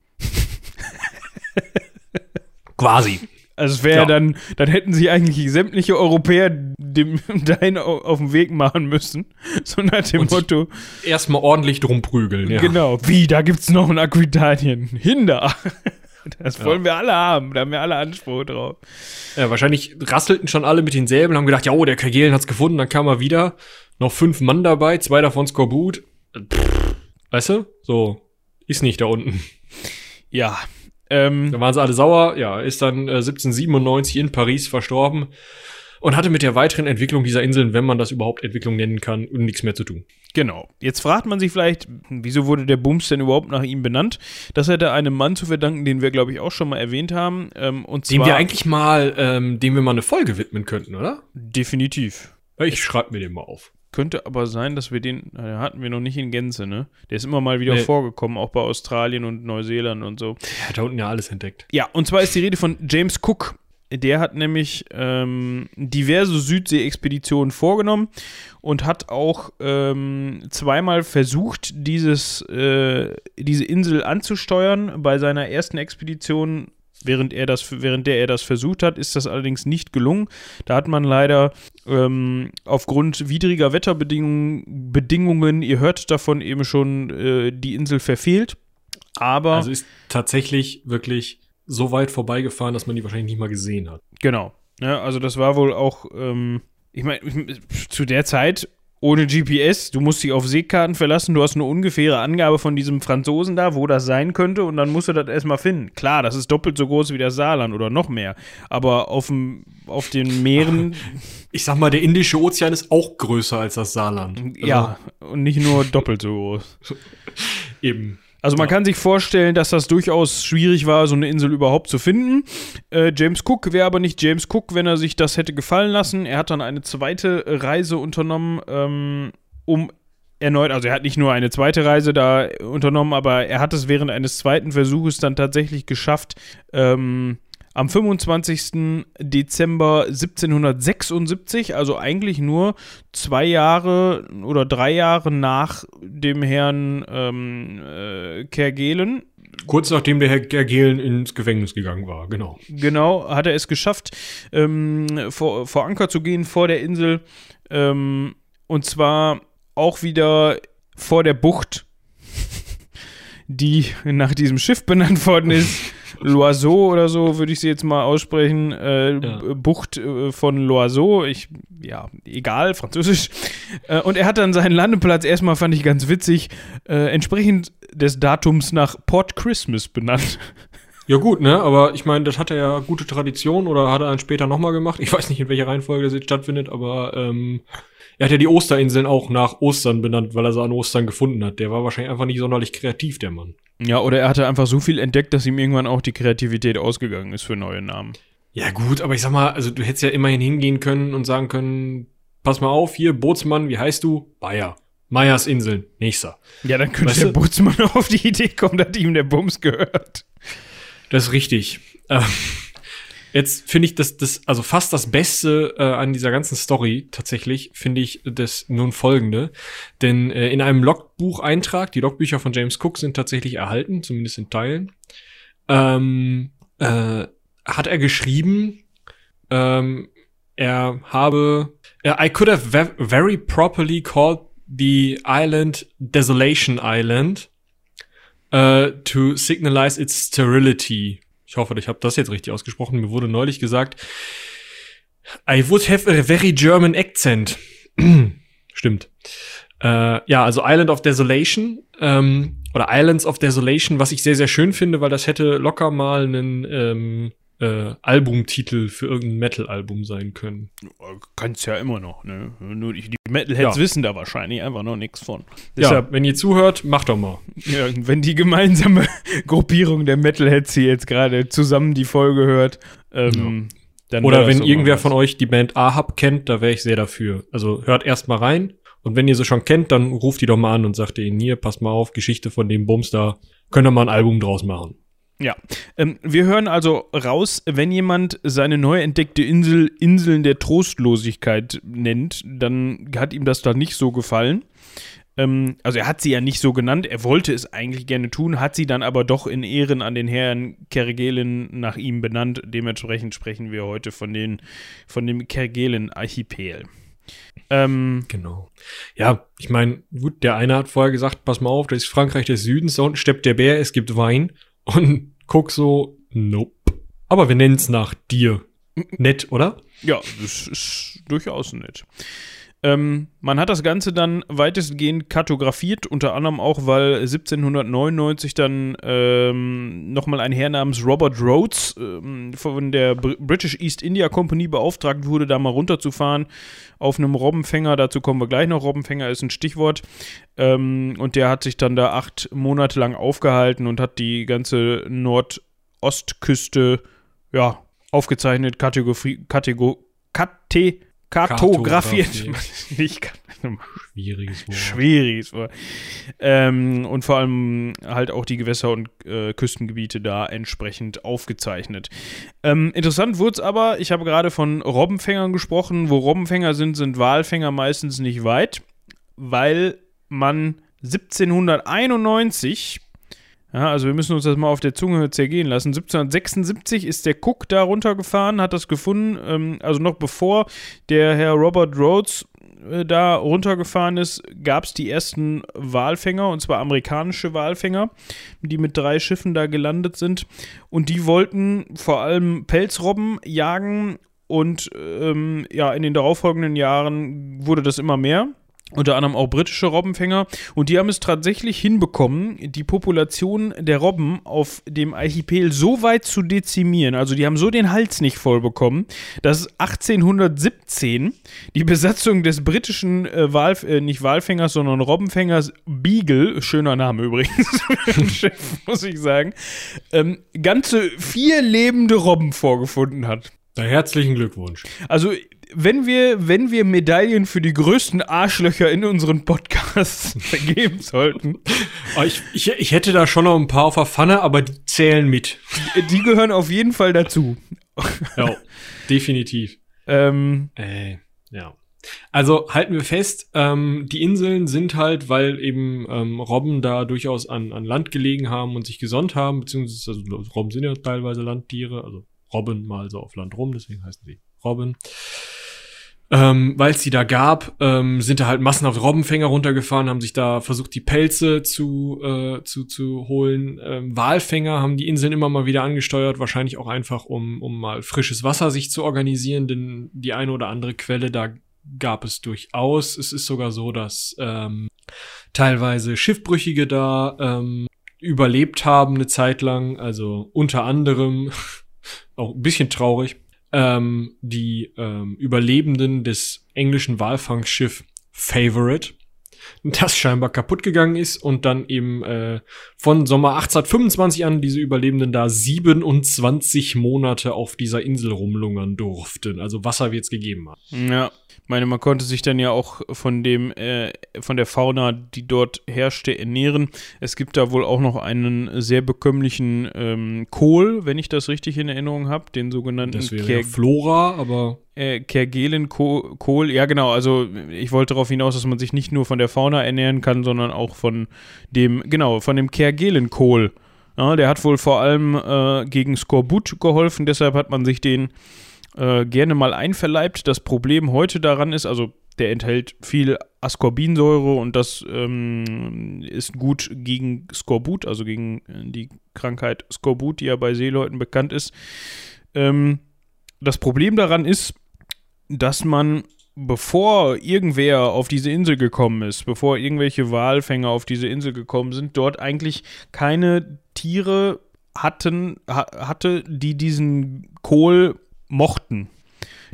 quasi.
Also es wäre ja. dann, dann hätten sie eigentlich sämtliche Europäer dem dahin auf den Weg machen müssen. So nach dem Und Motto.
Erstmal ordentlich drum prügeln,
ja. Genau. Wie, da gibt's noch ein Aquitanien. Hinder. Das wollen ja. wir alle haben, da haben wir alle Anspruch drauf.
Ja, wahrscheinlich rasselten schon alle mit den Säbeln, haben gedacht, ja, oh, der Kagelen hat's gefunden, dann kam er wieder. Noch fünf Mann dabei, zwei davon Skorbut. Weißt du? So, ist nicht da unten.
Ja,
ähm, da waren sie alle sauer. Ja, ist dann äh, 1797 in Paris verstorben und hatte mit der weiteren Entwicklung dieser Inseln, wenn man das überhaupt Entwicklung nennen kann, nichts mehr zu tun.
Genau. Jetzt fragt man sich vielleicht, wieso wurde der Bums denn überhaupt nach ihm benannt? Das hätte einem Mann zu verdanken, den wir, glaube ich, auch schon mal erwähnt haben. Ähm, und
zwar, dem wir eigentlich mal, ähm, dem wir mal eine Folge widmen könnten, oder?
Definitiv.
Ich schreibe mir den mal auf.
Könnte aber sein, dass wir den, äh, hatten wir noch nicht in Gänze, ne? Der ist immer mal wieder nee. vorgekommen, auch bei Australien und Neuseeland und so.
Er hat da unten ja alles entdeckt.
Ja, und zwar ist die Rede von James Cook. Der hat nämlich ähm, diverse Südsee-Expeditionen vorgenommen und hat auch ähm, zweimal versucht, dieses, äh, diese Insel anzusteuern. Bei seiner ersten Expedition Während, er das, während der er das versucht hat, ist das allerdings nicht gelungen. Da hat man leider ähm, aufgrund widriger Wetterbedingungen, Bedingungen, ihr hört davon eben schon, äh, die Insel verfehlt. Aber.
Also ist tatsächlich wirklich so weit vorbeigefahren, dass man die wahrscheinlich nicht mal gesehen hat.
Genau. Ja, also das war wohl auch, ähm, ich meine, zu der Zeit ohne GPS. Du musst dich auf Seekarten verlassen. Du hast eine ungefähre Angabe von diesem Franzosen da, wo das sein könnte. Und dann musst du das erstmal finden. Klar, das ist doppelt so groß wie das Saarland oder noch mehr. Aber auf, dem, auf den Meeren.
Ich sag mal, der Indische Ozean ist auch größer als das Saarland.
Also ja, und nicht nur doppelt so groß.
Eben.
Also man ja. kann sich vorstellen, dass das durchaus schwierig war, so eine Insel überhaupt zu finden. Äh, James Cook wäre aber nicht James Cook, wenn er sich das hätte gefallen lassen. Er hat dann eine zweite Reise unternommen, ähm, um erneut, also er hat nicht nur eine zweite Reise da unternommen, aber er hat es während eines zweiten Versuches dann tatsächlich geschafft, ähm, am 25. Dezember 1776, also eigentlich nur zwei Jahre oder drei Jahre nach dem Herrn ähm, äh, Kergelen.
Kurz nachdem der Herr Kergelen ins Gefängnis gegangen war, genau.
Genau, hat er es geschafft, ähm, vor, vor Anker zu gehen vor der Insel. Ähm, und zwar auch wieder vor der Bucht, die nach diesem Schiff benannt worden ist. Loiseau oder so würde ich sie jetzt mal aussprechen. Äh, ja. Bucht äh, von Loiseau. Ich, ja, egal, französisch. Äh, und er hat dann seinen Landeplatz erstmal, fand ich ganz witzig, äh, entsprechend des Datums nach Port Christmas benannt.
Ja gut, ne? Aber ich meine, das hat er ja gute Tradition oder hat er dann später nochmal gemacht. Ich weiß nicht, in welcher Reihenfolge das jetzt stattfindet, aber ähm, er hat ja die Osterinseln auch nach Ostern benannt, weil er sie an Ostern gefunden hat. Der war wahrscheinlich einfach nicht sonderlich kreativ, der Mann.
Ja, oder er hatte einfach so viel entdeckt, dass ihm irgendwann auch die Kreativität ausgegangen ist für neue Namen.
Ja gut, aber ich sag mal, also du hättest ja immerhin hingehen können und sagen können, pass mal auf, hier, Bootsmann, wie heißt du? Bayer. Meyers Inseln, nächster.
Ja, dann könnte
Weißt
der
du-
Bootsmann auf die Idee kommen, dass ihm der Bums gehört.
Das ist richtig. Ähm, jetzt finde ich das, das, also fast das Beste äh, an dieser ganzen Story tatsächlich, finde ich das nun folgende. Denn äh, in einem Logbucheintrag, die Logbücher von James Cook sind tatsächlich erhalten, zumindest in Teilen, ähm, äh, hat er geschrieben, ähm, er habe, äh, I could have ve very properly called the island Desolation Island uh, to signalize its sterility. Ich hoffe, ich habe das jetzt richtig ausgesprochen. Mir wurde neulich gesagt, I would have a very German accent. Stimmt. Äh, ja, also Island of Desolation ähm, oder Islands of Desolation, was ich sehr, sehr schön finde, weil das hätte locker mal einen ähm, äh, Albumtitel für irgendein Metal-Album sein können.
Kannst ja immer noch, ne? Nur die, die Metalheads
Ja.
wissen da wahrscheinlich einfach noch nichts von.
Deshalb, wenn ihr zuhört, macht doch mal.
Ja, wenn die gemeinsame Gruppierung der Metalheads hier jetzt gerade zusammen die Folge hört, ähm, dann wär
Oder wenn irgendwer
was.
von euch die Band Ahab kennt, da wäre ich sehr dafür. Also hört erst mal rein und wenn ihr sie schon kennt, dann ruft die doch mal an und sagt ihnen hier, passt mal auf, Geschichte von dem Bums da, könnt ihr mal ein Album draus machen.
Ja, ähm, wir hören also raus, wenn jemand seine neu entdeckte Insel Inseln der Trostlosigkeit nennt, dann hat ihm das da nicht so gefallen. Ähm, also er hat sie ja nicht so genannt, er wollte es eigentlich gerne tun, hat sie dann aber doch in Ehren an den Herrn Kerguelen nach ihm benannt. Dementsprechend sprechen wir heute von, den, von dem Kerguelen-Archipel. Ähm,
Genau. Ja, ich meine, gut, der eine hat vorher gesagt, pass mal auf, das ist Frankreich des Südens, da unten steppt der Bär, es gibt Wein. Und guck so, nope. Aber wir nennen's nach dir. Nett, oder?
Ja, das ist durchaus nett. Ähm, man hat das Ganze dann weitestgehend kartografiert, unter anderem auch, weil 1799 dann ähm, nochmal ein Herr namens Robert Rhodes ähm, von der Br British East India Company beauftragt wurde, da mal runterzufahren auf einem Robbenfänger. Dazu kommen wir gleich noch. Robbenfänger ist ein Stichwort. Ähm, und der hat sich dann da acht Monate lang aufgehalten und hat die ganze Nordostküste ja, aufgezeichnet, Kategorie, Kategor, Kate, kartografiert.
Kartografiert.
Nicht
Schwieriges Wort.
Schwieriges Wort. Ähm, und vor allem halt auch die Gewässer und äh, Küstengebiete da entsprechend aufgezeichnet. Ähm, interessant wurde es aber, ich habe gerade von Robbenfängern gesprochen. Wo Robbenfänger sind, sind Walfänger meistens nicht weit, weil man 1791 ja, also wir müssen uns das mal auf der Zunge zergehen lassen. 1776 ist der Cook da runtergefahren, hat das gefunden. Ähm, also noch bevor der Herr Robert Rhodes äh, da runtergefahren ist, gab es die ersten Walfänger, und zwar amerikanische Walfänger, die mit drei Schiffen da gelandet sind. Und die wollten vor allem Pelzrobben jagen. Und ähm, ja, in den darauffolgenden Jahren wurde das immer mehr unter anderem auch britische Robbenfänger. Und die haben es tatsächlich hinbekommen, die Population der Robben auf dem Archipel so weit zu dezimieren. Also die haben so den Hals nicht voll bekommen, dass 1817 die Besatzung des britischen äh, Walf äh, nicht Walfängers, sondern Robbenfängers Beagle, schöner Name übrigens, Schiff, muss ich sagen, ähm, ganze vier lebende Robben vorgefunden hat.
Na, herzlichen Glückwunsch.
Also, wenn wir, wenn wir Medaillen für die größten Arschlöcher in unseren Podcasts vergeben sollten,
Aber ich, ich, ich hätte da schon noch ein paar auf der Pfanne, aber die zählen mit.
die gehören auf jeden Fall dazu.
Ja, definitiv.
Ähm,
Äh, ja. Also halten wir fest, ähm, die Inseln sind halt, weil eben ähm, Robben da durchaus an, an Land gelegen haben und sich gesonnt haben, beziehungsweise also, Robben sind ja teilweise Landtiere, also Robben mal so auf Land rum, deswegen heißen sie Robben. Ähm, weil es die da gab, ähm, sind da halt massenhaft Robbenfänger runtergefahren, haben sich da versucht, die Pelze zu, äh, zu, zu holen. Ähm, Walfänger haben die Inseln immer mal wieder angesteuert, wahrscheinlich auch einfach, um, um mal frisches Wasser sich zu organisieren, denn die eine oder andere Quelle da gab es durchaus. Es ist sogar so, dass ähm, teilweise Schiffbrüchige da ähm, überlebt haben eine Zeit lang. Also unter anderem, auch ein bisschen traurig, ähm, die ähm, Überlebenden des englischen Walfangschiff Favorite das scheinbar kaputt gegangen ist und dann eben äh, von Sommer 1825 an diese Überlebenden da 27 Monate auf dieser Insel rumlungern durften. Also Wasser wird es gegeben haben.
Ja, ich meine, man konnte sich dann ja auch von dem, äh, von der Fauna, die dort herrschte, ernähren. Es gibt da wohl auch noch einen sehr bekömmlichen ähm, Kohl, wenn ich das richtig in Erinnerung habe, den sogenannten
Das wäre ja Flora, aber
äh, Kergelenkohl, ja genau, also ich wollte darauf hinaus, dass man sich nicht nur von der Fauna ernähren kann, sondern auch von dem, genau, von dem Kergelenkohl. Ja, der hat wohl vor allem äh, gegen Skorbut geholfen, deshalb hat man sich den äh, gerne mal einverleibt. Das Problem heute daran ist, also der enthält viel Ascorbinsäure und das ähm, ist gut gegen Skorbut, also gegen äh, die Krankheit Skorbut, die ja bei Seeleuten bekannt ist. Ähm, das Problem daran ist, dass man, bevor irgendwer auf diese Insel gekommen ist, bevor irgendwelche Walfänger auf diese Insel gekommen sind, dort eigentlich keine Tiere hatten, ha hatte, die diesen Kohl mochten.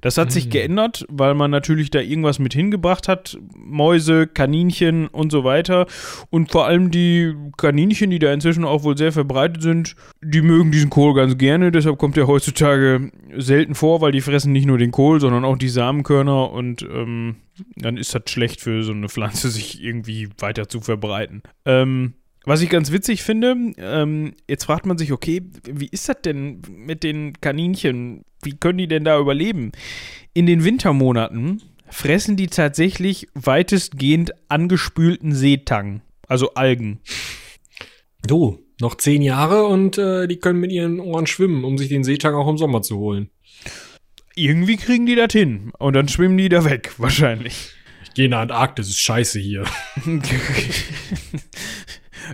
Das hat sich mhm. geändert, weil man natürlich da irgendwas mit hingebracht hat. Mäuse, Kaninchen und so weiter. Und vor allem die Kaninchen, die da inzwischen auch wohl sehr verbreitet sind, die mögen diesen Kohl ganz gerne. Deshalb kommt er heutzutage selten vor, weil die fressen nicht nur den Kohl, sondern auch die Samenkörner. Und ähm, dann ist das schlecht für so eine Pflanze, sich irgendwie weiter zu verbreiten. Ähm, was ich ganz witzig finde, ähm, jetzt fragt man sich, okay, wie ist das denn mit den Kaninchen? Wie können die denn da überleben? In den Wintermonaten fressen die tatsächlich weitestgehend angespülten Seetang, also Algen.
Du, noch zehn Jahre und äh, die können mit ihren Ohren schwimmen, um sich den Seetang auch im Sommer zu holen.
Irgendwie kriegen die das hin und dann schwimmen die da weg, wahrscheinlich.
Ich gehe in die Antarktis, ist scheiße hier.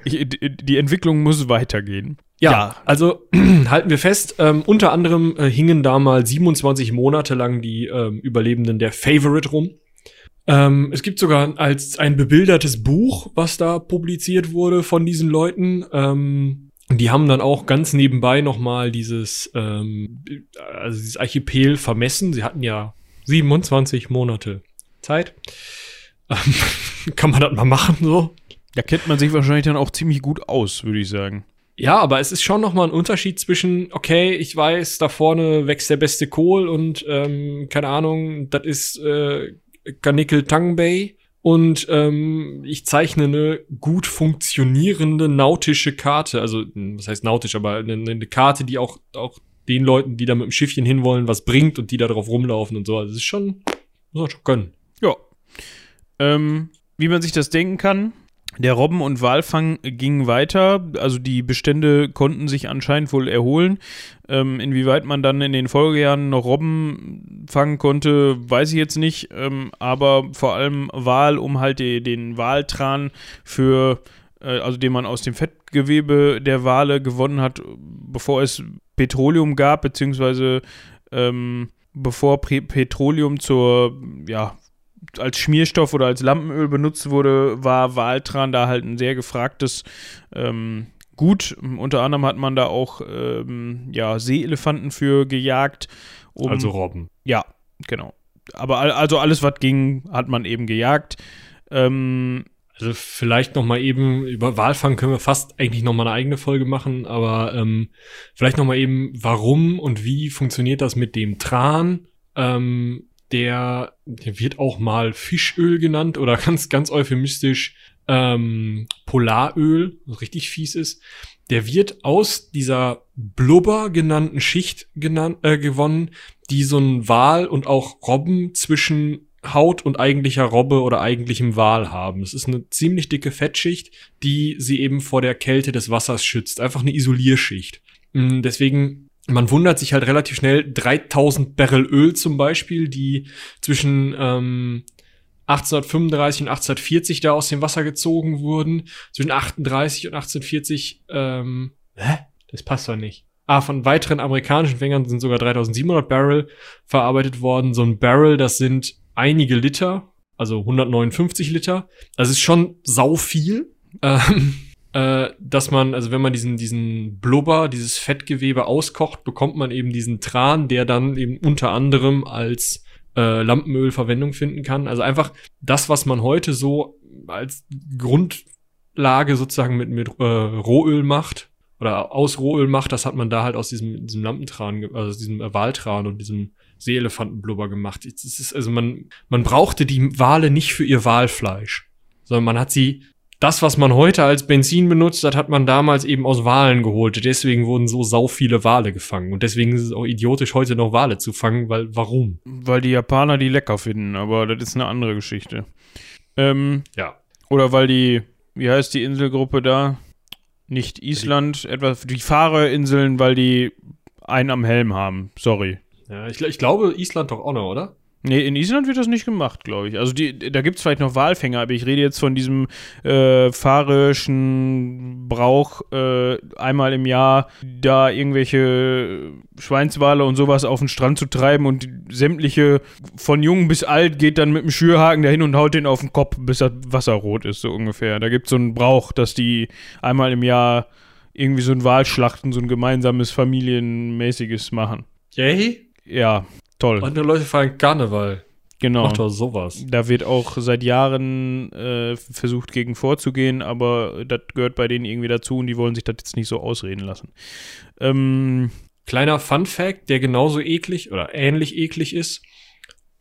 die Entwicklung muss weitergehen.
Ja, ja. also halten wir fest, ähm, unter anderem äh, hingen da mal 27 Monate lang die ähm, Überlebenden der Favorite rum. Ähm, es gibt sogar als ein bebildertes Buch, was da publiziert wurde von diesen Leuten. Ähm, die haben dann auch ganz nebenbei nochmal dieses, ähm, also dieses Archipel vermessen. Sie hatten ja 27 Monate Zeit. Ähm, kann man das mal machen so?
Da kennt man sich wahrscheinlich dann auch ziemlich gut aus, würde ich sagen.
Ja, aber es ist schon noch mal ein Unterschied zwischen, okay, ich weiß, da vorne wächst der beste Kohl und, ähm, keine Ahnung, das ist äh, Kanickel Tangbay und ähm, ich zeichne eine gut funktionierende nautische Karte, also was heißt nautisch, aber eine, eine Karte, die auch, auch den Leuten, die da mit dem Schiffchen hinwollen, was bringt und die da drauf rumlaufen und so. Also das ist schon, muss man schon können.
Ja. Ähm, wie man sich das denken kann, der Robben- und Walfang ging weiter, also die Bestände konnten sich anscheinend wohl erholen. Ähm, inwieweit man dann in den Folgejahren noch Robben fangen konnte, weiß ich jetzt nicht. Ähm, aber vor allem Wal, um halt die, den Waltran für, äh, also den man aus dem Fettgewebe der Wale gewonnen hat, bevor es Petroleum gab, beziehungsweise ähm, bevor Petroleum zur, ja, als Schmierstoff oder als Lampenöl benutzt wurde, war Waltran da halt ein sehr gefragtes ähm, Gut. Unter anderem hat man da auch ähm, ja, Seeelefanten für gejagt.
Um, also Robben.
Ja, genau. Aber also alles, was ging, hat man eben gejagt. Ähm,
also vielleicht noch mal eben über Walfang können wir fast eigentlich noch mal eine eigene Folge machen, aber ähm, vielleicht noch mal eben, warum und wie funktioniert das mit dem Tran? Ähm, der, der wird auch mal Fischöl genannt oder ganz, ganz euphemistisch ähm, Polaröl, richtig fies ist. Der wird aus dieser Blubber genannten Schicht genannt, äh, gewonnen, die so ein Wal und auch Robben zwischen Haut und eigentlicher Robbe oder eigentlichem Wal haben. Es ist eine ziemlich dicke Fettschicht, die sie eben vor der Kälte des Wassers schützt. Einfach eine Isolierschicht. Mm, deswegen man wundert sich halt relativ schnell, 3000 Barrel Öl zum Beispiel, die zwischen ähm, 1835 und 1840 da aus dem Wasser gezogen wurden. Zwischen 38 und 1840, ähm, hä? Das passt doch nicht. Ah, von weiteren amerikanischen Fängern sind sogar 3700 Barrel verarbeitet worden. So ein Barrel, das sind einige Liter, also 159 Liter. Das ist schon sau viel. Ähm, äh, dass man, also wenn man diesen, diesen Blubber, dieses Fettgewebe auskocht, bekommt man eben diesen Tran, der dann eben unter anderem als äh, Lampenöl Verwendung finden kann. Also einfach das, was man heute so als Grundlage sozusagen mit, mit äh, Rohöl macht oder aus Rohöl macht, das hat man da halt aus diesem, diesem Lampentran, also diesem Waltran und diesem Seeelefantenblubber gemacht. Es ist, also man, man brauchte die Wale nicht für ihr Walfleisch, sondern man hat sie das, was man heute als Benzin benutzt hat, hat man damals eben aus Walen geholt. Deswegen wurden so sau viele Wale gefangen. Und deswegen ist es auch idiotisch, heute noch Wale zu fangen, weil warum?
Weil die Japaner die lecker finden, aber das ist eine andere Geschichte. Ähm,
Ja.
oder weil die, wie heißt die Inselgruppe da? Nicht Island, etwas, die Fahrerinseln, weil die einen am Helm haben. Sorry.
Ja, ich, ich glaube, Island doch auch noch, oder?
Nee, in Island wird das nicht gemacht, glaube ich. Also die, da gibt es vielleicht noch Walfänger, aber ich rede jetzt von diesem äh, fahrischen Brauch, äh, einmal im Jahr da irgendwelche Schweinswale und sowas auf den Strand zu treiben und sämtliche, von jung bis alt, geht dann mit dem Schürhaken dahin und haut den auf den Kopf, bis das Wasser rot ist, so ungefähr. Da gibt es so einen Brauch, dass die einmal im Jahr irgendwie so ein Walschlachten, so ein gemeinsames familienmäßiges machen.
Yay?
Ja, toll.
Andere Leute feiern Karneval.
genau.
Macht doch sowas.
Da wird auch seit Jahren äh, versucht, gegen vorzugehen, aber das gehört bei denen irgendwie dazu und die wollen sich das jetzt nicht so ausreden lassen. Ähm,
Kleiner Fun Fact, der genauso eklig oder ähnlich eklig ist.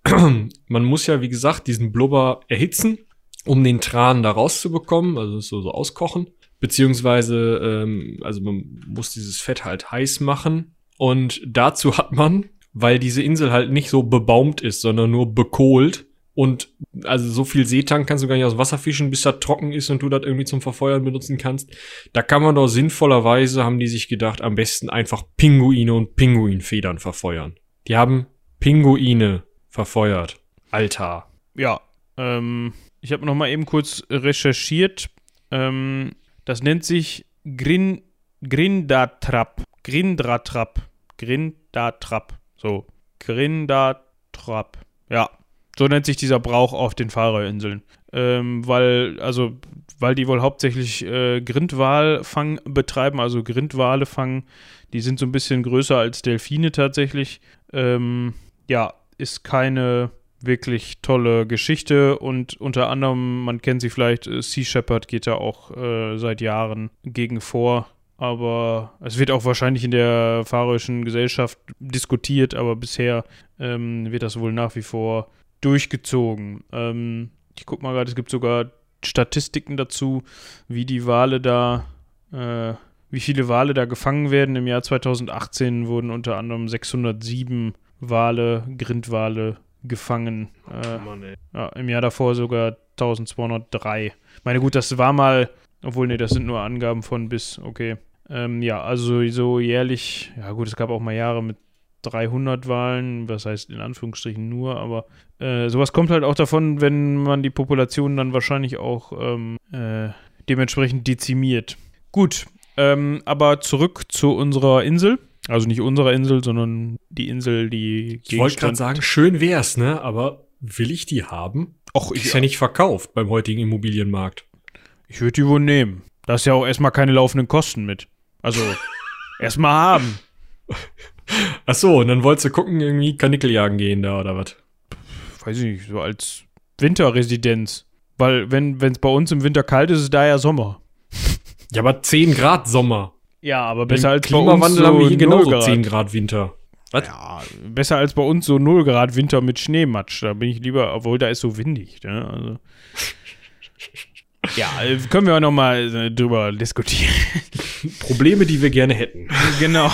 Man muss ja, wie gesagt, diesen Blubber erhitzen, um den Tran da rauszubekommen, also so, so auskochen. Beziehungsweise, ähm, also man muss dieses Fett halt heiß machen. Und dazu hat man, weil diese Insel halt nicht so bebaumt ist, sondern nur bekohlt. Und also so viel Seetank kannst du gar nicht aus Wasser fischen, bis das trocken ist und du das irgendwie zum Verfeuern benutzen kannst. Da kann man doch sinnvollerweise, haben die sich gedacht, am besten einfach Pinguine und Pinguinfedern verfeuern. Die haben Pinguine verfeuert. Alter.
ja, ähm, ich habe noch mal eben kurz recherchiert. Ähm, das nennt sich Grin, Grindatrap. Grindratrap. Grindatrap. So. Grindatrap. Ja. So nennt sich dieser Brauch auf den Fahrerinseln. Ähm, weil, also, weil die wohl hauptsächlich äh, Grindwalfang betreiben, also Grindwale fangen. Die sind so ein bisschen größer als Delfine tatsächlich. Ähm, ja, ist keine wirklich tolle Geschichte und unter anderem, man kennt sie vielleicht, äh, Sea Shepherd geht da auch äh, seit Jahren gegen vor. Aber es wird auch wahrscheinlich in der fahrerischen Gesellschaft diskutiert, aber bisher ähm, wird das wohl nach wie vor durchgezogen. Ähm, ich guck mal gerade, es gibt sogar Statistiken dazu, wie die Wale da, äh, wie viele Wale da gefangen werden. Im Jahr 2018 wurden unter anderem 607 Wale, Grindwale gefangen. Äh,
Mann,
ja, Im Jahr davor sogar 1203. Meine gut, das war mal, obwohl, nee, das sind nur Angaben von bis, okay. Ähm, ja, also so jährlich, ja gut, es gab auch mal Jahre mit 300 Wahlen, was heißt in Anführungsstrichen nur, aber äh, sowas kommt halt auch davon, wenn man die Population dann wahrscheinlich auch ähm, äh, dementsprechend dezimiert. Gut, ähm, aber zurück zu unserer Insel. Also nicht unserer Insel, sondern die Insel, die
Ich wollte gerade sagen, schön wär's, ne? Aber will ich die haben?
Och,
Die
ich,
ist ja nicht verkauft beim heutigen Immobilienmarkt.
ich würde die wohl nehmen. Da ist ja auch erstmal keine laufenden Kosten mit. Also, erstmal haben.
Ach so, und dann wolltest du gucken, irgendwie Kanickel jagen gehen da oder was?
Weiß ich nicht, so als Winterresidenz. Weil, wenn es bei uns im Winter kalt ist, ist da ja Sommer.
Ja, aber 10 Grad Sommer.
Ja, aber besser
Im
als bei uns
Klimawandel
so
haben wir hier
0
genauso
Grad.
10 Grad Winter. Was?
Ja, besser als bei uns so 0 Grad Winter mit Schneematsch. Da bin ich lieber, obwohl da ist so windig. Ne? Also. Ja, können wir auch noch mal äh, drüber diskutieren.
Probleme, die wir gerne hätten.
genau.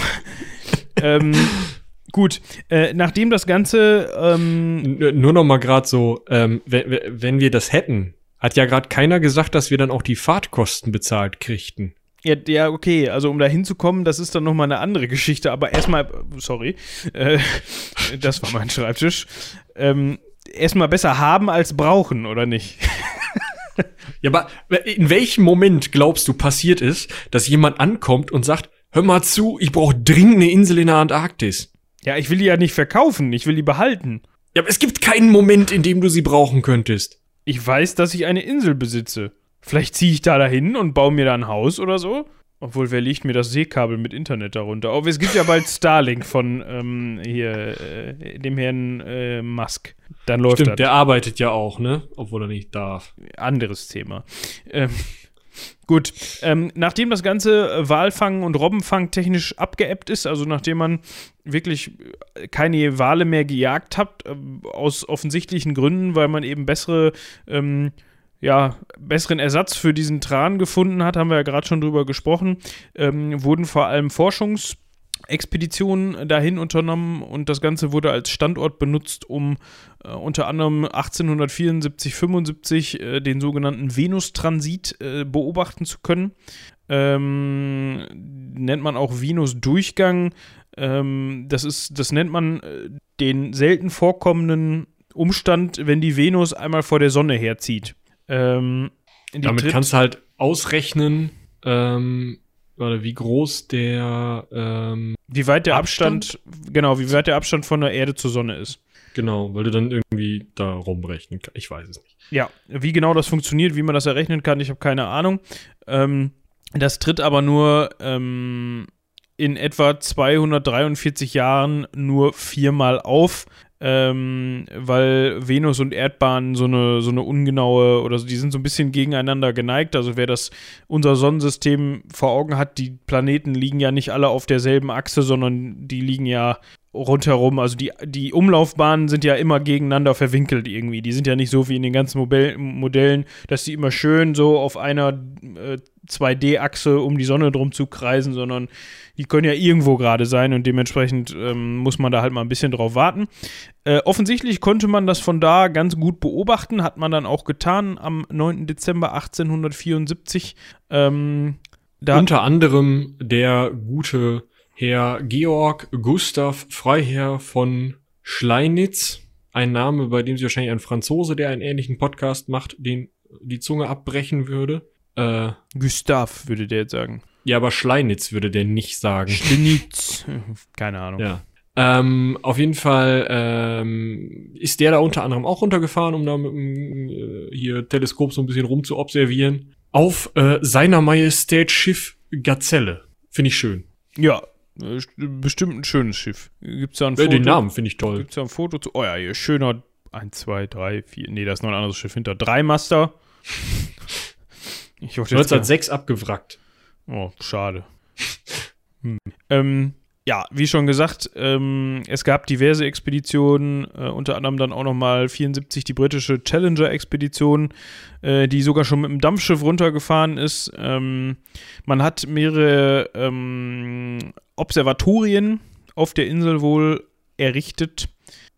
ähm, gut, äh, nachdem das Ganze ähm,
nur noch mal gerade so, ähm, wenn, wenn wir das hätten, hat ja gerade keiner gesagt, dass wir dann auch die Fahrtkosten bezahlt kriegten.
Ja, ja, okay, also um da hinzukommen, das ist dann nochmal eine andere Geschichte, aber erstmal, sorry, äh, das war mein Schreibtisch. Ähm, erstmal besser haben als brauchen, oder nicht?
Ja, aber in welchem Moment glaubst du passiert ist, dass jemand ankommt und sagt, hör mal zu, ich brauche dringend eine Insel in der Antarktis?
Ja, ich will die ja nicht verkaufen, ich will die behalten.
Ja, aber es gibt keinen Moment, in dem du sie brauchen könntest.
Ich weiß, dass ich eine Insel besitze. Vielleicht ziehe ich da dahin und baue mir da ein Haus oder so. Obwohl, wer legt mir das Seekabel mit Internet darunter? Oh, es gibt ja bald Starlink von ähm, hier, äh, dem Herrn äh, Musk. Dann läuft
Stimmt,
das.
der arbeitet ja auch, ne? Obwohl er nicht darf.
Anderes Thema. Ähm, gut, ähm, nachdem das ganze äh, Walfang und Robbenfang technisch abgeebbt ist, also nachdem man wirklich äh, keine Wale mehr gejagt hat, äh, aus offensichtlichen Gründen, weil man eben bessere ähm, ja, besseren Ersatz für diesen Tran gefunden hat, haben wir ja gerade schon drüber gesprochen, ähm, wurden vor allem Forschungsexpeditionen dahin unternommen und das Ganze wurde als Standort benutzt, um äh, unter anderem 1874, 75 äh, den sogenannten Venustransit äh, beobachten zu können. Ähm, nennt man auch Venusdurchgang. Ähm, das ist, das nennt man äh, den selten vorkommenden Umstand, wenn die Venus einmal vor der Sonne herzieht. Ähm,
Damit
tritt-
kannst du halt ausrechnen, ähm, warte, wie groß der, ähm,
wie weit der
Abstand?
Abstand, genau, wie weit der Abstand von der Erde zur Sonne ist.
genau, weil du dann irgendwie da rumrechnen kannst. Ich weiß es nicht.
Ja, wie genau das funktioniert, wie man das errechnen kann, ich habe keine Ahnung. Ähm, das tritt aber nur ähm, in etwa 243 Jahren nur viermal auf, ähm, weil Venus und Erdbahn so eine, so eine ungenaue oder die sind so ein bisschen gegeneinander geneigt. Also wer das unser Sonnensystem vor Augen hat, die Planeten liegen ja nicht alle auf derselben Achse, sondern die liegen ja rundherum. Also die, die Umlaufbahnen sind ja immer gegeneinander verwinkelt irgendwie. Die sind ja nicht so wie in den ganzen Modell Modellen, dass die immer schön so auf einer äh, 2D-Achse um die Sonne drum zu kreisen, sondern die können ja irgendwo gerade sein und dementsprechend ähm, muss man da halt mal ein bisschen drauf warten. Äh, offensichtlich konnte man das von da ganz gut beobachten, hat man dann auch getan am 9. Dezember 1874. Ähm,
Unter anderem der gute Herr Georg Gustav Freiherr von Schleinitz, ein Name, bei dem sich wahrscheinlich ein Franzose, der einen ähnlichen Podcast macht, den die Zunge abbrechen würde. Äh,
Gustav würde der jetzt sagen.
Ja, aber Schleinitz würde der nicht sagen.
Schlitz. Keine Ahnung.
Ja. Ähm, auf jeden Fall ähm, ist der da unter anderem auch runtergefahren, um da mit dem äh, hier Teleskop so ein bisschen rum zu observieren. Auf äh, seiner Majestät Schiff Gazelle. Finde ich schön.
Ja, äh, bestimmt ein schönes Schiff. Gibt's da ein
Äh,
Foto?
den Namen finde ich toll.
Gibt's da ein Foto zu? Oh ja, hier schöner 1, 2, 3, 4. Nee, da ist noch ein anderes Schiff hinter. Drei Master. Ich jetzt
1906 abgewrackt.
Oh, schade. Hm. Ähm, ja, wie schon gesagt, ähm, es gab diverse Expeditionen, äh, unter anderem dann auch nochmal 74 die britische Challenger-Expedition, äh, die sogar schon mit dem Dampfschiff runtergefahren ist. Ähm, man hat mehrere ähm, Observatorien auf der Insel wohl errichtet.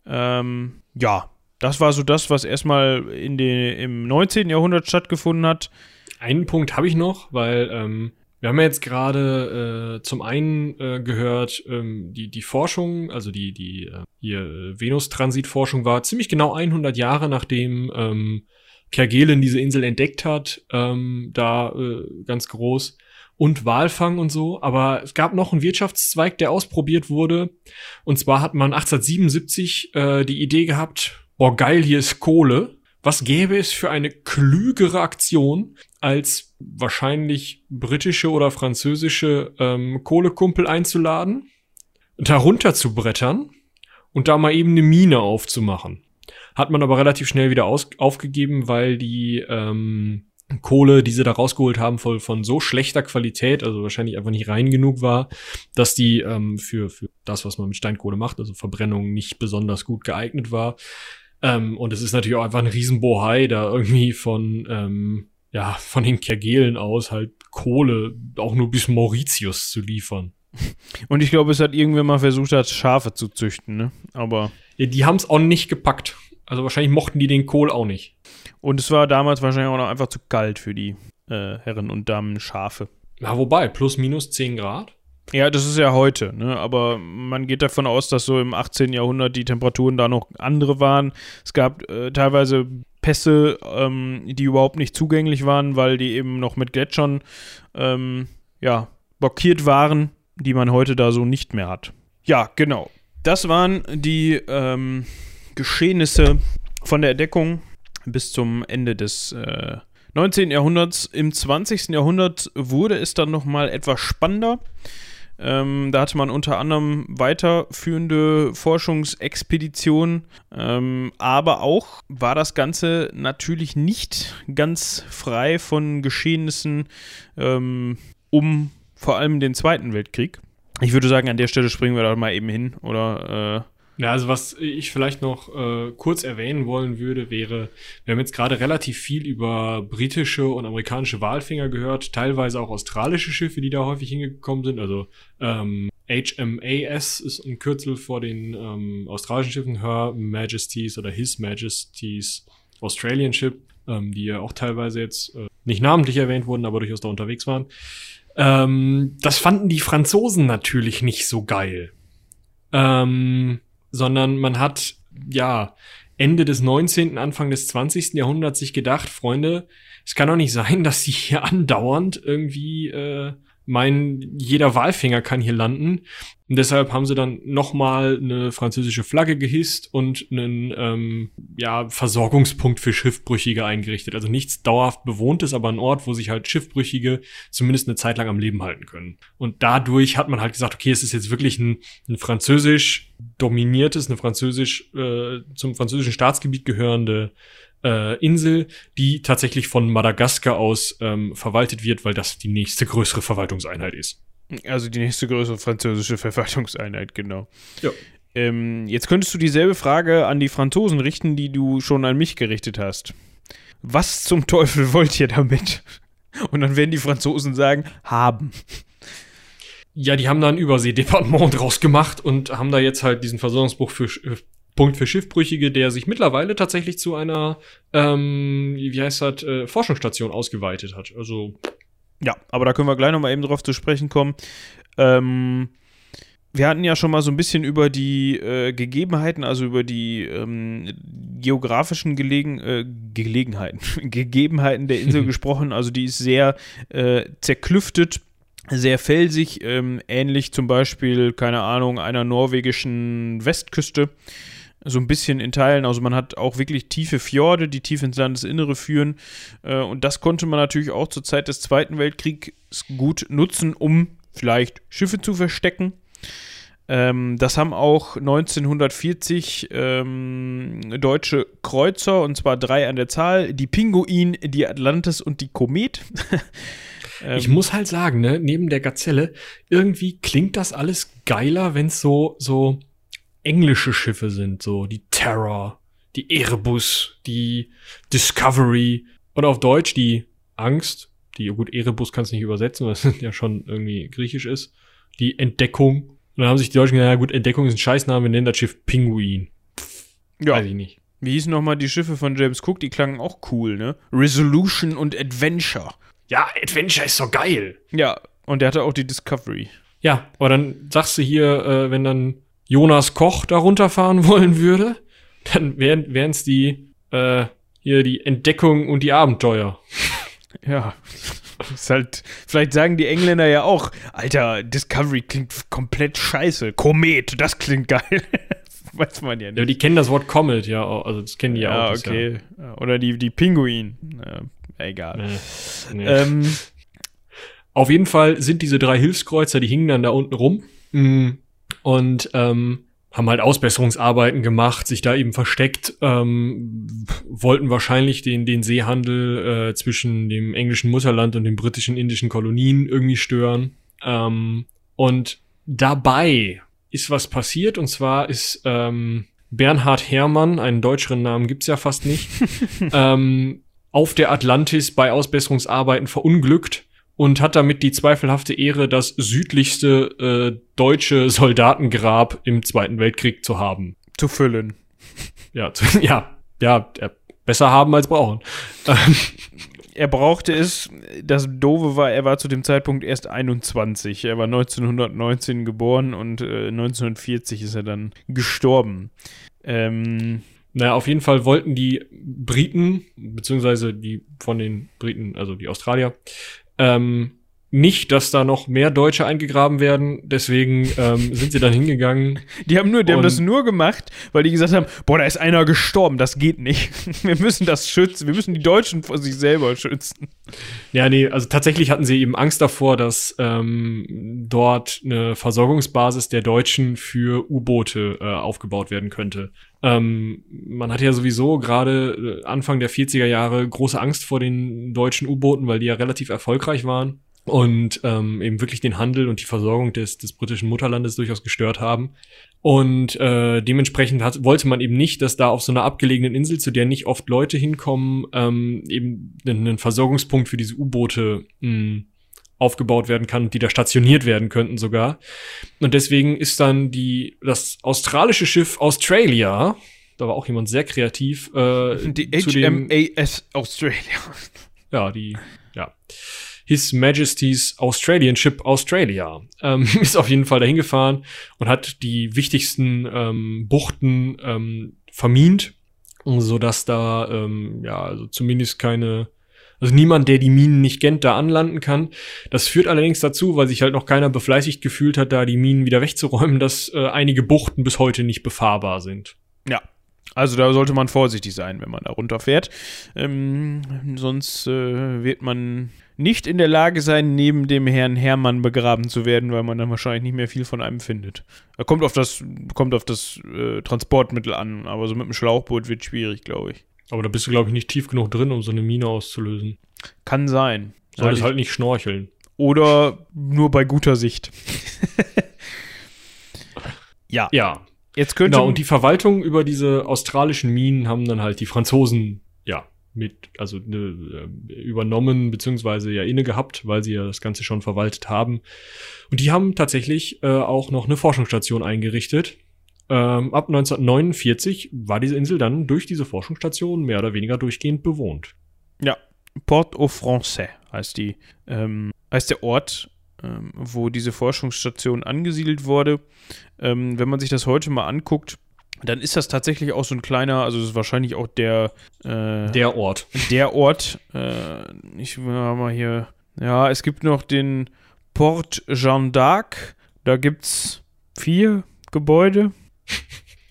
Ähm, ja, das war so das, was erstmal im 19. Jahrhundert stattgefunden hat.
Einen Punkt habe ich noch, weil ähm, wir haben ja jetzt gerade äh, zum einen äh, gehört, ähm, die, die Forschung, also die, die äh, hier äh, Venus-Transit-Forschung war ziemlich genau 100 Jahre nachdem ähm, Kerguelen diese Insel entdeckt hat, ähm, da äh, ganz groß und Walfang und so. Aber es gab noch einen Wirtschaftszweig, der ausprobiert wurde. Und zwar hat man 1877 äh, die Idee gehabt, boah geil, hier ist Kohle. Was gäbe es für eine klügere Aktion, als wahrscheinlich britische oder französische ähm, Kohlekumpel einzuladen, darunter zu brettern und da mal eben eine Mine aufzumachen. Hat man aber relativ schnell wieder aus aufgegeben, weil die ähm, Kohle, die sie da rausgeholt haben, voll von so schlechter Qualität, also wahrscheinlich einfach nicht rein genug war, dass die ähm, für, für das, was man mit Steinkohle macht, also Verbrennung, nicht besonders gut geeignet war. Ähm, und es ist natürlich auch einfach ein Riesenbohai, da irgendwie von, ähm, ja, von den Kergelen aus halt Kohle auch nur bis Mauritius zu liefern.
Und ich glaube, es hat irgendwer mal versucht, hat Schafe zu züchten, ne? Aber.
Ja, die haben es auch nicht gepackt. Also wahrscheinlich mochten die den Kohl auch nicht.
Und es war damals wahrscheinlich auch noch einfach zu kalt für die äh, Herren und Damen Schafe.
Na, wobei, plus minus 10 Grad.
Ja, das ist ja heute, ne? Aber man geht davon aus, dass so im 18. Jahrhundert die Temperaturen da noch andere waren. Es gab äh, teilweise Pässe, ähm, die überhaupt nicht zugänglich waren, weil die eben noch mit Gletschern ähm, ja, blockiert waren, die man heute da so nicht mehr hat. Ja, genau. Das waren die ähm, Geschehnisse von der Entdeckung bis zum Ende des, äh, 19. Jahrhunderts. Im 20. Jahrhundert wurde es dann nochmal etwas spannender. Ähm, da hatte man unter anderem weiterführende Forschungsexpeditionen, ähm, aber auch war das Ganze natürlich nicht ganz frei von Geschehnissen ähm, um vor allem den Zweiten Weltkrieg. Ich würde sagen, an der Stelle springen wir da mal eben hin, oder?
Äh ja, also was ich vielleicht noch äh, kurz erwähnen wollen würde, wäre, wir haben jetzt gerade relativ viel über britische und amerikanische Walfänger gehört, teilweise auch australische Schiffe, die da häufig hingekommen sind. Also ähm, HMAS ist ein Kürzel vor den ähm, australischen Schiffen, Her Majesties oder His Majesties Australian Ship, ähm, die ja auch teilweise jetzt äh, nicht namentlich erwähnt wurden, aber durchaus da unterwegs waren. Ähm, das fanden die Franzosen natürlich nicht so geil. Ähm, sondern man hat, ja, Ende des 19., Anfang des 20. Jahrhunderts sich gedacht, Freunde, es kann doch nicht sein, dass sie hier andauernd irgendwie äh, mein, jeder Walfänger kann hier landen. Und deshalb haben sie dann nochmal eine französische Flagge gehisst und einen ähm, ja, Versorgungspunkt für Schiffbrüchige eingerichtet. Also nichts dauerhaft bewohntes, aber ein Ort, wo sich halt Schiffbrüchige zumindest eine Zeit lang am Leben halten können. Und dadurch hat man halt gesagt, okay, es ist jetzt wirklich ein, ein französisch dominiertes, eine französisch äh, zum französischen Staatsgebiet gehörende äh, Insel, die tatsächlich von Madagaskar aus ähm, verwaltet wird, weil das die nächste größere Verwaltungseinheit ist.
Also die nächste größere französische Verwaltungseinheit, genau. Ja. Ähm, jetzt könntest du dieselbe Frage an die Franzosen richten, die du schon an mich gerichtet hast. Was zum Teufel wollt ihr damit? Und dann werden die Franzosen sagen, haben.
Ja, die haben da ein Überseedepartement draus gemacht und haben da jetzt halt diesen Versorgungsbuch für, Punkt für Schiffbrüchige, der sich mittlerweile tatsächlich zu einer, ähm, wie heißt das, äh, Forschungsstation ausgeweitet hat. Also.
Ja, aber da können wir gleich nochmal eben drauf zu sprechen kommen. Ähm, wir hatten ja schon mal so ein bisschen über die äh, Gegebenheiten, also über die ähm, geografischen Gelegen, äh, Gelegenheiten, Gegebenheiten der Insel gesprochen. Also die ist sehr äh, zerklüftet, sehr felsig, ähm, ähnlich zum Beispiel, keine Ahnung, einer norwegischen Westküste so ein bisschen in Teilen. Also man hat auch wirklich tiefe Fjorde, die tief ins Landesinnere führen. Äh, und das konnte man natürlich auch zur Zeit des Zweiten Weltkriegs gut nutzen, um vielleicht Schiffe zu verstecken. Ähm, das haben auch 1940 ähm, deutsche Kreuzer, und zwar drei an der Zahl, die Pinguin, die Atlantis und die Komet.
ähm, ich muss halt sagen, ne, neben der Gazelle, irgendwie klingt das alles geiler, wenn es so, so englische Schiffe sind, so die Terror, die Erebus, die Discovery und auf Deutsch die Angst, die, gut, Erebus kannst du nicht übersetzen, weil es ja schon irgendwie griechisch ist, die Entdeckung. Und dann haben sich die Deutschen gesagt, ja gut, Entdeckung ist ein Scheißname, wir nennen das Schiff Pinguin.
Pff, ja. Weiß ich nicht. Wie hießen nochmal die Schiffe von James Cook? Die klangen auch cool, ne? Resolution und Adventure.
Ja, Adventure ist so geil.
Ja, und der hatte auch die Discovery.
Ja, aber dann sagst du hier, äh, wenn dann Jonas Koch da runterfahren wollen würde, dann wären es die, äh, hier die Entdeckung und die Abenteuer.
Ja. Ist halt, vielleicht sagen die Engländer ja auch, Alter, Discovery klingt komplett scheiße. Komet, das klingt geil. Weiß man ja nicht. Ja,
die kennen das Wort Comet, ja, also das kennen die
ja,
auch.
Das, okay. Ja. Oder die, die Pinguin. Ja, egal. Nee, nee. Ähm,
Auf jeden Fall sind diese drei Hilfskreuzer, die hingen dann da unten rum. Mhm und ähm, haben halt Ausbesserungsarbeiten gemacht, sich da eben versteckt, ähm, wollten wahrscheinlich den, den Seehandel äh, zwischen dem englischen Mutterland und den britischen indischen Kolonien irgendwie stören. Ähm, und dabei ist was passiert, und zwar ist ähm, Bernhard Herrmann, einen deutscheren Namen gibt's ja fast nicht, ähm, auf der Atlantis bei Ausbesserungsarbeiten verunglückt und hat damit die zweifelhafte Ehre, das südlichste äh, deutsche Soldatengrab im Zweiten Weltkrieg zu haben.
Zu füllen.
Ja, zu, ja, ja, besser haben als brauchen.
er brauchte es, das Doofe war, er war zu dem Zeitpunkt erst 21. Er war 1919 geboren und äh, 1940 ist er dann gestorben. Ähm,
naja, auf jeden Fall wollten die Briten, beziehungsweise die von den Briten, also die Australier, ähm, nicht, dass da noch mehr Deutsche eingegraben werden. Deswegen ähm, sind sie dann hingegangen.
Die haben nur, die haben das nur gemacht, weil die gesagt haben, boah, da ist einer gestorben, das geht nicht. Wir müssen das schützen, wir müssen die Deutschen vor sich selber schützen.
Ja, nee, also tatsächlich hatten sie eben Angst davor, dass ähm, dort eine Versorgungsbasis der Deutschen für U-Boote äh, aufgebaut werden könnte. Ähm, man hatte ja sowieso gerade äh, Anfang der 40er Jahre große Angst vor den deutschen U-Booten, weil die ja relativ erfolgreich waren und ähm, eben wirklich den Handel und die Versorgung des, des britischen Mutterlandes durchaus gestört haben. Und äh, dementsprechend hat, wollte man eben nicht, dass da auf so einer abgelegenen Insel, zu der nicht oft Leute hinkommen, ähm, eben einen Versorgungspunkt für diese U-Boote hm, aufgebaut werden kann und die da stationiert werden könnten sogar. Und deswegen ist dann die das australische Schiff Australia, da war auch jemand sehr kreativ,
äh, die HMAS Australia.
Ja, die ja His Majesty's Australian Ship Australia. Ähm, ist auf jeden Fall dahin gefahren und hat die wichtigsten ähm, Buchten ähm, vermint, so dass da ähm, ja also zumindest keine also niemand, der die Minen nicht kennt, da anlanden kann. Das führt allerdings dazu, weil sich halt noch keiner befleißigt gefühlt hat, da die Minen wieder wegzuräumen, dass äh, einige Buchten bis heute nicht befahrbar sind.
Ja, also da sollte man vorsichtig sein, wenn man da runterfährt. Ähm, sonst äh, wird man nicht in der Lage sein, neben dem Herrn Hermann begraben zu werden, weil man dann wahrscheinlich nicht mehr viel von einem findet. Kommt auf das, kommt auf das äh, Transportmittel an, aber so mit dem Schlauchboot wird schwierig, glaube ich.
Aber da bist du, glaube ich, nicht tief genug drin, um so eine Mine auszulösen.
Kann sein.
Solltest halt nicht schnorcheln.
Oder nur bei guter Sicht.
ja. Ja. Jetzt könnte genau, und die Verwaltung über diese australischen Minen haben dann halt die Franzosen, ja, mit, also ne, übernommen, beziehungsweise ja inne gehabt, weil sie ja das Ganze schon verwaltet haben. Und die haben tatsächlich äh, auch noch eine Forschungsstation eingerichtet. Ähm, ab 1949 war diese Insel dann durch diese Forschungsstation mehr oder weniger durchgehend bewohnt.
Ja, Port au Français heißt die, ähm, heißt der Ort, ähm, wo diese Forschungsstation angesiedelt wurde. Ähm, wenn man sich das heute mal anguckt, dann ist das tatsächlich auch so ein kleiner, also das ist wahrscheinlich auch der
äh, der Ort.
Der Ort. Äh, ich will mal hier. Ja, es gibt noch den Port Jeanne d'Arc. Da gibt's vier Gebäude.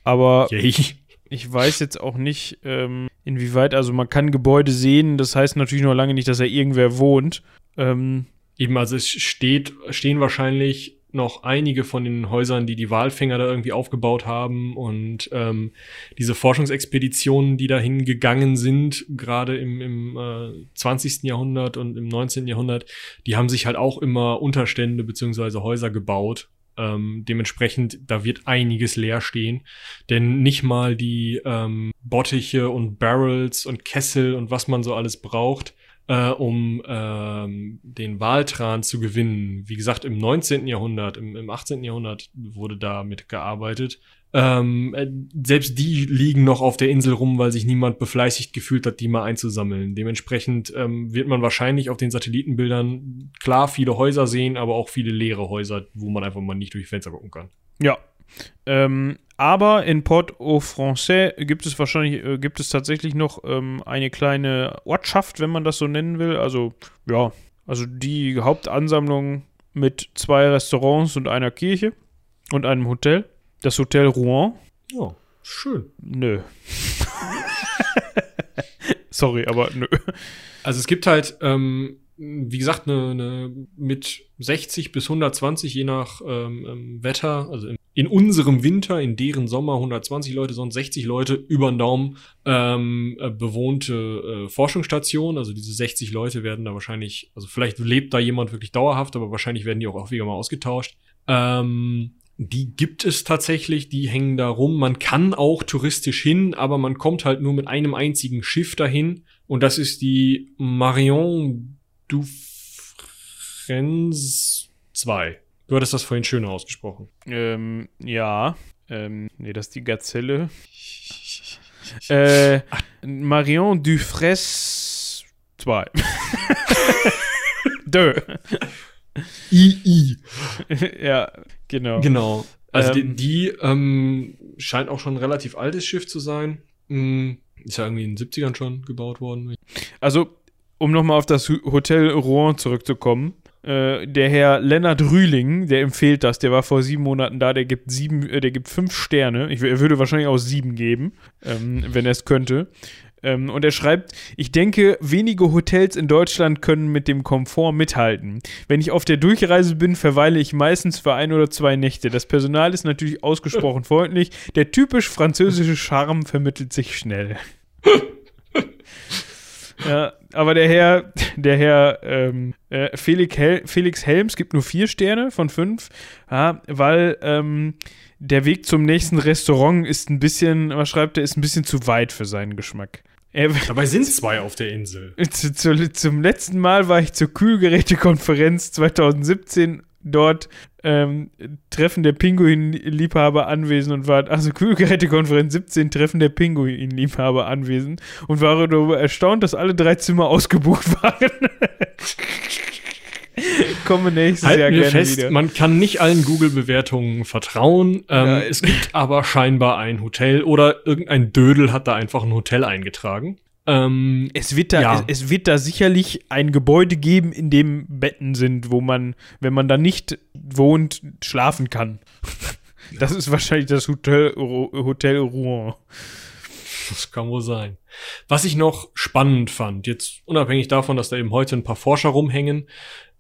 Aber ich weiß jetzt auch nicht, ähm, inwieweit, also man kann Gebäude sehen, das heißt natürlich noch lange nicht, dass da irgendwer wohnt. Ähm,
Eben, also es steht, stehen wahrscheinlich noch einige von den Häusern, die die Walfänger da irgendwie aufgebaut haben und ähm, diese Forschungsexpeditionen, die dahin gegangen sind, gerade im, im äh, 20. Jahrhundert und im 19. Jahrhundert, die haben sich halt auch immer Unterstände beziehungsweise Häuser gebaut. Ähm, dementsprechend, da wird einiges leer stehen, denn nicht mal die ähm, Bottiche und Barrels und Kessel und was man so alles braucht, äh, um ähm, den Waltran zu gewinnen. Wie gesagt, im 19. Jahrhundert, im, im 18. Jahrhundert wurde damit gearbeitet. Ähm, äh, selbst die liegen noch auf der Insel rum, weil sich niemand befleißigt gefühlt hat, die mal einzusammeln. Dementsprechend ähm, wird man wahrscheinlich auf den Satellitenbildern klar viele Häuser sehen, aber auch viele leere Häuser, wo man einfach mal nicht durch Fenster gucken kann.
Ja. Ähm, aber in Port-au-Français gibt es wahrscheinlich, äh, gibt es tatsächlich noch ähm, eine kleine Ortschaft, wenn man das so nennen will. Also, ja, also die Hauptansammlung mit zwei Restaurants und einer Kirche und einem Hotel. Das Hotel Rouen.
Ja, schön.
Nö. Sorry, aber nö.
Also es gibt halt ähm, wie gesagt, eine, eine mit 60 bis 120, je nach ähm, ähm, Wetter, also in, in, unserem Winter, in deren Sommer 120 Leute, sonst 60 Leute über den Daumen ähm, äh, bewohnte äh, Forschungsstation. Also diese 60 Leute werden da wahrscheinlich, also vielleicht lebt da jemand wirklich dauerhaft, aber wahrscheinlich werden die auch häufiger mal ausgetauscht. Ähm, die gibt es tatsächlich, die hängen da rum. Man kann auch touristisch hin, aber man kommt halt nur mit einem einzigen Schiff dahin. Und das ist die Marion Dufresne 2. Du hattest das vorhin schöner ausgesprochen.
Ähm, ja. Ähm, nee, das ist die Gazelle. äh, Marion Dufresne 2. Dö.
II.
ja, genau.
Genau. Also ähm, die, die ähm, scheint auch schon ein relativ altes Schiff zu sein. Hm, ist ja irgendwie in den 70ern schon gebaut worden.
Also um nochmal auf das Hotel Rouen zurückzukommen. Äh, der Herr Lennart Rühling, der empfiehlt das, der war vor sieben Monaten da, der gibt sieben, äh, der gibt fünf Sterne. Ich, er würde wahrscheinlich auch sieben geben, ähm, wenn er es könnte. Ähm, und er schreibt, ich denke, wenige Hotels in Deutschland können mit dem Komfort mithalten. Wenn ich auf der Durchreise bin, verweile ich meistens für ein oder zwei Nächte. Das Personal ist natürlich ausgesprochen freundlich. Der typisch französische Charme vermittelt sich schnell. ja, aber der Herr, der Herr ähm, äh, Felix, Hel Felix Helms gibt nur vier Sterne von fünf, ja, weil ähm, der Weg zum nächsten Restaurant ist ein bisschen, was schreibt er, ist ein bisschen zu weit für seinen Geschmack.
Er, Dabei sind zwei auf der Insel.
Zu, zu, zum letzten Mal war ich zur Kühlgerätekonferenz 2017 dort ähm, Treffen der Pinguin-Liebhaber anwesend und war, also Kühlgerätekonferenz 17, Treffen der Pinguin-Liebhaber anwesend und war darüber erstaunt, dass alle drei Zimmer ausgebucht waren. Komme nächstes
Halten
Jahr
wir
gerne
fest,
wieder.
man kann nicht allen Google-Bewertungen vertrauen. Ähm,
Ja.
es gibt aber scheinbar ein Hotel oder irgendein Dödel hat da einfach ein Hotel eingetragen. Ähm,
Es wird, da,
Ja.
es, es wird da sicherlich ein Gebäude geben, in dem Betten sind, wo man, wenn man da nicht wohnt, schlafen kann. Das ist wahrscheinlich das Hotel, Hotel Rouen.
Das kann wohl sein. Was ich noch spannend fand, jetzt unabhängig davon, dass da eben heute ein paar Forscher rumhängen,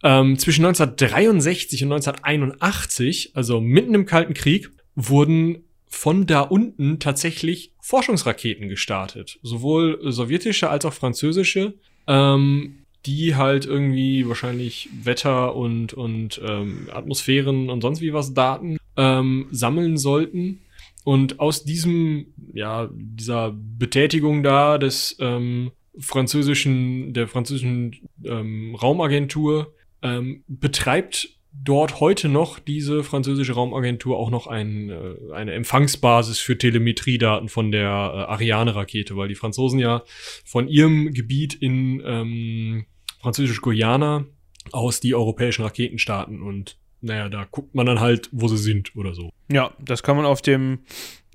ähm, zwischen 1963 und 1981, also mitten im Kalten Krieg, wurden von da unten tatsächlich Forschungsraketen gestartet. Sowohl sowjetische als auch französische, ähm, die halt irgendwie wahrscheinlich Wetter und, und ähm, Atmosphären und sonst wie was Daten ähm, sammeln sollten. Und aus diesem, ja, dieser Betätigung da des ähm, französischen, der französischen ähm, Raumagentur ähm, betreibt dort heute noch diese französische Raumagentur auch noch ein, äh, eine Empfangsbasis für Telemetriedaten von der äh, Ariane-Rakete, weil die Franzosen ja von ihrem Gebiet in ähm, französisch-Guyana aus die europäischen Raketen starten und naja, da guckt man dann halt, wo sie sind oder so.
Ja, das kann man auf dem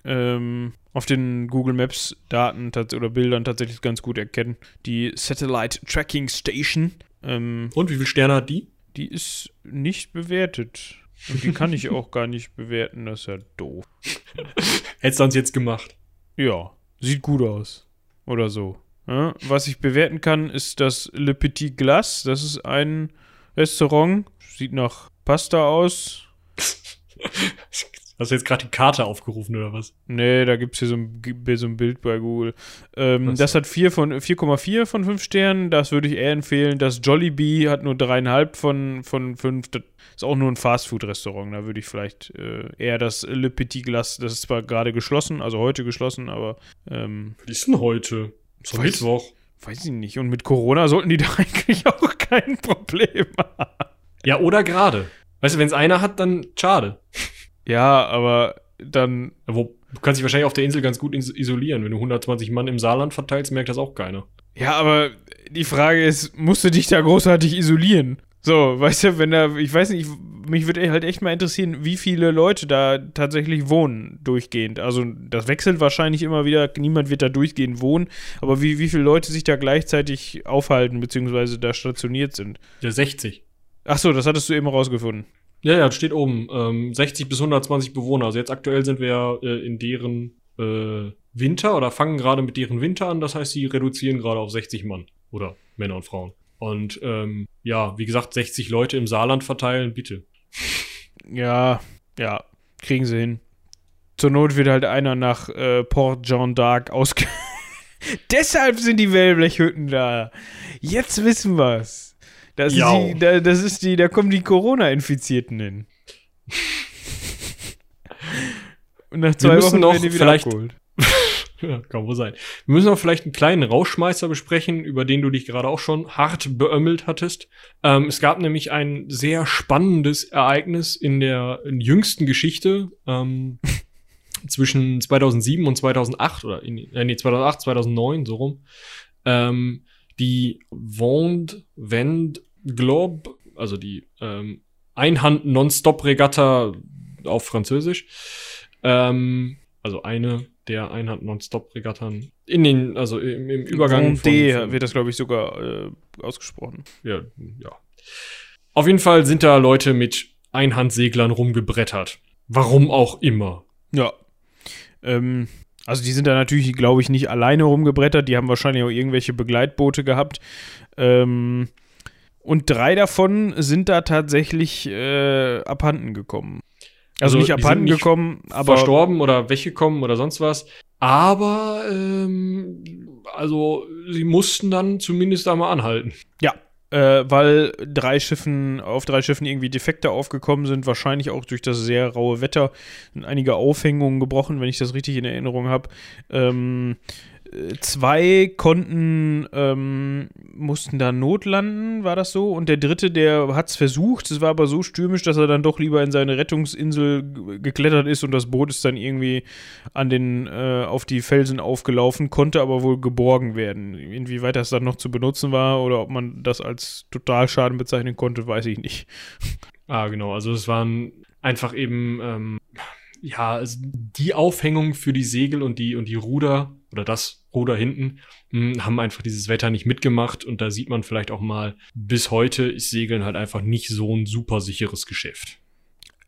ähm, auf den Google Maps Daten oder Bildern tatsächlich ganz gut erkennen. Die Satellite Tracking Station, ähm,
Und wie viele Sterne hat die?
die ist nicht bewertet. Und die kann ich auch gar nicht bewerten, das ist ja doof.
Hättest du uns jetzt gemacht.
Ja, sieht gut aus. Oder so. Ja, was ich bewerten kann, ist das Le Petit Glace. Das ist ein Restaurant. Sieht nach Pasta aus.
Hast du jetzt gerade die Karte aufgerufen oder was?
Nee, da gibt es hier so ein, so ein Bild bei Google. Ähm, das hat 4 von 4,4 von 5 Sternen. Das würde ich eher empfehlen. Das Jollibee hat nur 3,5 von, von 5. Das ist auch nur ein Fastfood-Restaurant. Da würde ich vielleicht äh, eher das Le Petit Glace, das ist zwar gerade geschlossen, also heute geschlossen, aber ähm,
Was ist denn heute? Ist
Weiß-
Mittwoch.
weiß ich nicht. Und mit Corona sollten die da eigentlich auch kein Problem haben.
Ja, oder gerade. Weißt du, wenn es einer hat, dann schade.
Ja, aber dann
Wo, du kannst dich wahrscheinlich auf der Insel ganz gut is- isolieren. Wenn du 120 Mann im Saarland verteilst, merkt das auch keiner.
Ja, aber die Frage ist, musst du dich da großartig isolieren? So, weißt du, wenn da, ich weiß nicht, mich würde halt echt mal interessieren, wie viele Leute da tatsächlich wohnen durchgehend. Also das wechselt wahrscheinlich immer wieder, niemand wird da durchgehend wohnen, aber wie, wie viele Leute sich da gleichzeitig aufhalten, beziehungsweise da stationiert sind.
Ja, 60.
Ach so, das hattest du eben rausgefunden.
Ja, ja, steht oben. Ähm, 60 bis 120 Bewohner. Also jetzt aktuell sind wir äh, in deren äh, Winter oder fangen gerade mit deren Winter an. Das heißt, sie reduzieren gerade auf 60 Mann. Oder Männer und Frauen. Und ähm, ja, wie gesagt, 60 Leute im Saarland verteilen, bitte.
Ja, ja, kriegen sie hin. Zur Not wird halt einer nach äh, Port Jean d'Arc ausge... Deshalb sind die Wellblechhütten da. Jetzt wissen wir's. Das ist, die, da, das ist die, da kommen die Corona-Infizierten hin. Und nach zwei
müssen
Wochen
noch
werden die wieder
vielleicht-
abgeholt.
Ja, kann wohl sein. Wir müssen auch vielleicht einen kleinen Rauschmeißer besprechen, über den du dich gerade auch schon hart beömmelt hattest. Ähm, es gab nämlich ein sehr spannendes Ereignis in der jüngsten Geschichte ähm, zwischen 2007 und 2008 oder in, äh, nee, 2008, 2009 so rum. Ähm, die Vend Vend Globe, also die ähm, Einhand-Non-Stop-Regatta auf Französisch. Ähm, also eine der Einhand-Non-Stop-Regattern in den, also im, im Übergang
D
von,
wird das, glaube ich, sogar äh, ausgesprochen.
ja, ja. Auf jeden Fall sind da Leute mit Einhandseglern rumgebrettert. Warum auch immer.
Ja. Ähm, also die sind da natürlich, glaube ich, nicht alleine rumgebrettert. Die haben wahrscheinlich auch irgendwelche Begleitboote gehabt. Ähm, und drei davon sind da tatsächlich äh, abhanden gekommen. Also,
Also,
nicht abhanden
sind nicht
gekommen, aber
Verstorben oder weggekommen oder sonst was. Aber, ähm, also, sie mussten dann zumindest einmal anhalten.
Ja, äh, weil drei Schiffen, auf drei Schiffen irgendwie Defekte aufgekommen sind, wahrscheinlich auch durch das sehr raue Wetter und einige Aufhängungen gebrochen, wenn ich das richtig in Erinnerung habe. Ähm, äh, zwei konnten, ähm, mussten da notlanden, war das so? Und der dritte, der hat es versucht, es war aber so stürmisch, dass er dann doch lieber in seine Rettungsinsel geklettert ist und das Boot ist dann irgendwie an den, äh, auf die Felsen aufgelaufen, konnte aber wohl geborgen werden. Inwieweit das dann noch zu benutzen war oder ob man das als Totalschaden bezeichnen konnte, weiß ich nicht.
Ah, genau. Also, es waren einfach eben, ähm, ja, die Aufhängung für die Segel und die, und die Ruder oder das Ruder hinten mh, haben einfach dieses Wetter nicht mitgemacht und da sieht man vielleicht auch mal, bis heute ist Segeln halt einfach nicht so ein super sicheres Geschäft.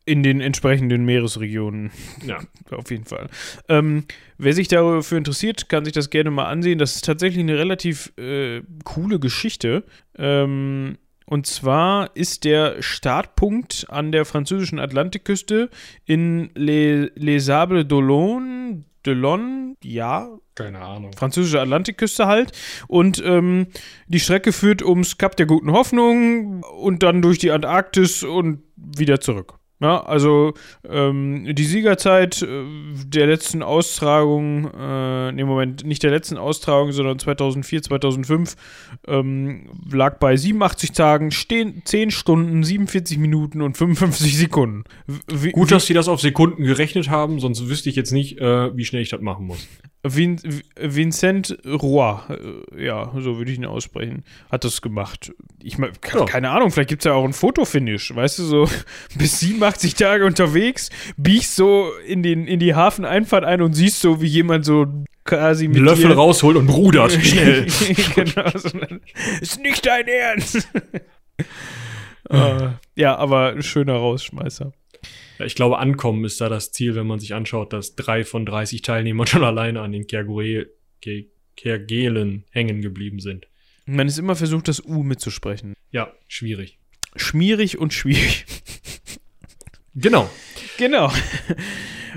In den entsprechenden Meeresregionen.
Ja.
Auf jeden Fall. Ähm, wer sich dafür interessiert, kann sich das gerne mal ansehen. Das ist tatsächlich eine relativ äh, coole Geschichte. Ähm, und zwar ist der Startpunkt an der französischen Atlantikküste in Les, Les Sables d'Olonne. Delon, ja,
Keine Ahnung.
französische Atlantikküste halt. Und ähm, die Strecke führt ums Kap der Guten Hoffnung und dann durch die Antarktis und wieder zurück. Ja, also ähm, die Siegerzeit äh, der letzten Austragung, äh, nee, Moment, nicht der letzten Austragung, sondern 2004, 2005, ähm, lag bei 87 Tagen, stehen 10 Stunden, 47 Minuten und 55 Sekunden. Wie,
Gut, dass sie das auf Sekunden gerechnet haben, sonst wüsste ich jetzt nicht, äh, wie schnell ich das machen muss.
Vin Vincent Roy, äh, ja, so würde ich ihn aussprechen, hat das gemacht. Ich meine,
Ja.
keine Ahnung, vielleicht gibt es ja auch ein Fotofinish, weißt du, so bis 87 Tage unterwegs, biegst so in, den, in die Hafeneinfahrt ein und siehst so, wie jemand so quasi mit
Löffel
dir
rausholt und rudert schnell.
genau, so, ist nicht dein Ernst. Äh, ja, aber ein schöner Rausschmeißer.
Ja, ich glaube, ankommen ist da das Ziel, wenn man sich anschaut, dass drei von 30 Teilnehmern schon alleine an den Kergue- Ke- Kergelen hängen geblieben sind.
Man ist immer versucht, das U mitzusprechen.
Ja, schwierig.
Schmierig und schwierig.
Genau.
Genau.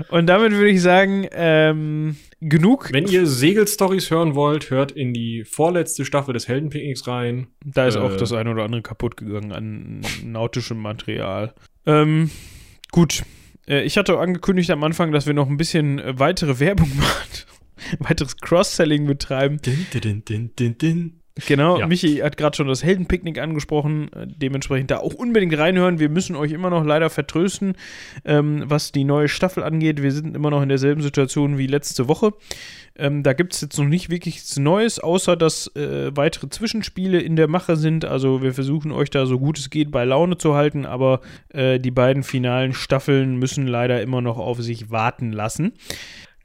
Und damit würde ich sagen, ähm, genug.
Wenn ihr Segelstories hören wollt, hört in die vorletzte Staffel des Heldenpicknicks rein.
Da ist auch
äh,
das eine oder andere kaputt gegangen an nautischem Material. Ähm, gut. Äh, ich hatte angekündigt am Anfang, dass wir noch ein bisschen äh, weitere Werbung machen. Weiteres Cross-Selling betreiben.
Din, din, din, din, din.
Genau,
Ja.
Michi hat gerade schon das Heldenpicknick angesprochen. Äh, Dementsprechend da auch unbedingt reinhören. Wir müssen euch immer noch leider vertrösten, ähm, was die neue Staffel angeht. Wir sind immer noch in derselben Situation wie letzte Woche. Ähm, da gibt es jetzt noch nicht wirklich nichts Neues, außer dass äh, weitere Zwischenspiele in der Mache sind. Also wir versuchen euch da so gut es geht bei Laune zu halten, aber äh, die beiden finalen Staffeln müssen leider immer noch auf sich warten lassen.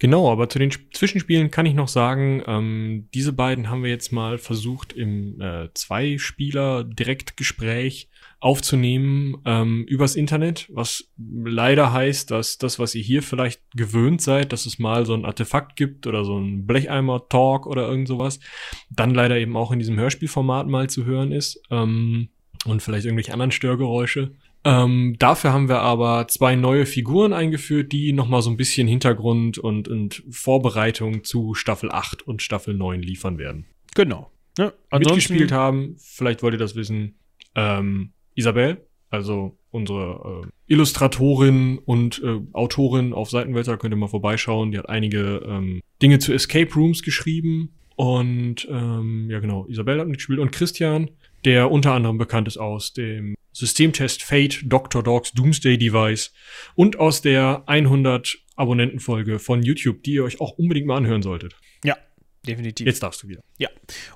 Genau, aber zu den Sp- Zwischenspielen kann ich noch sagen, ähm, diese beiden haben wir jetzt mal versucht im äh, Zwei-Spieler-Direktgespräch aufzunehmen ähm, übers Internet, was leider heißt, dass das, was ihr hier vielleicht gewöhnt seid, dass es mal so ein Artefakt gibt oder so ein Blecheimer-Talk oder irgend sowas, dann leider eben auch in diesem Hörspielformat mal zu hören ist ähm, und vielleicht irgendwelche anderen Störgeräusche. Ähm, dafür haben wir aber zwei neue Figuren eingeführt, die nochmal so ein bisschen Hintergrund und, und Vorbereitung zu Staffel 8 und Staffel 9 liefern werden.
Genau. Ne?
Mitgespielt haben, vielleicht wollt ihr das wissen, ähm, Isabel, also unsere äh, Illustratorin und äh, Autorin auf Seitenwälzer, könnt ihr mal vorbeischauen. Die hat einige ähm, Dinge zu Escape Rooms geschrieben. Und ähm, ja genau, Isabel hat mitgespielt und Christian, der unter anderem bekannt ist aus dem Systemtest Fate Dr. Dogs Doomsday Device und aus der 100 Abonnentenfolge von YouTube, die ihr euch auch unbedingt mal anhören solltet.
Ja, definitiv.
Jetzt darfst du wieder.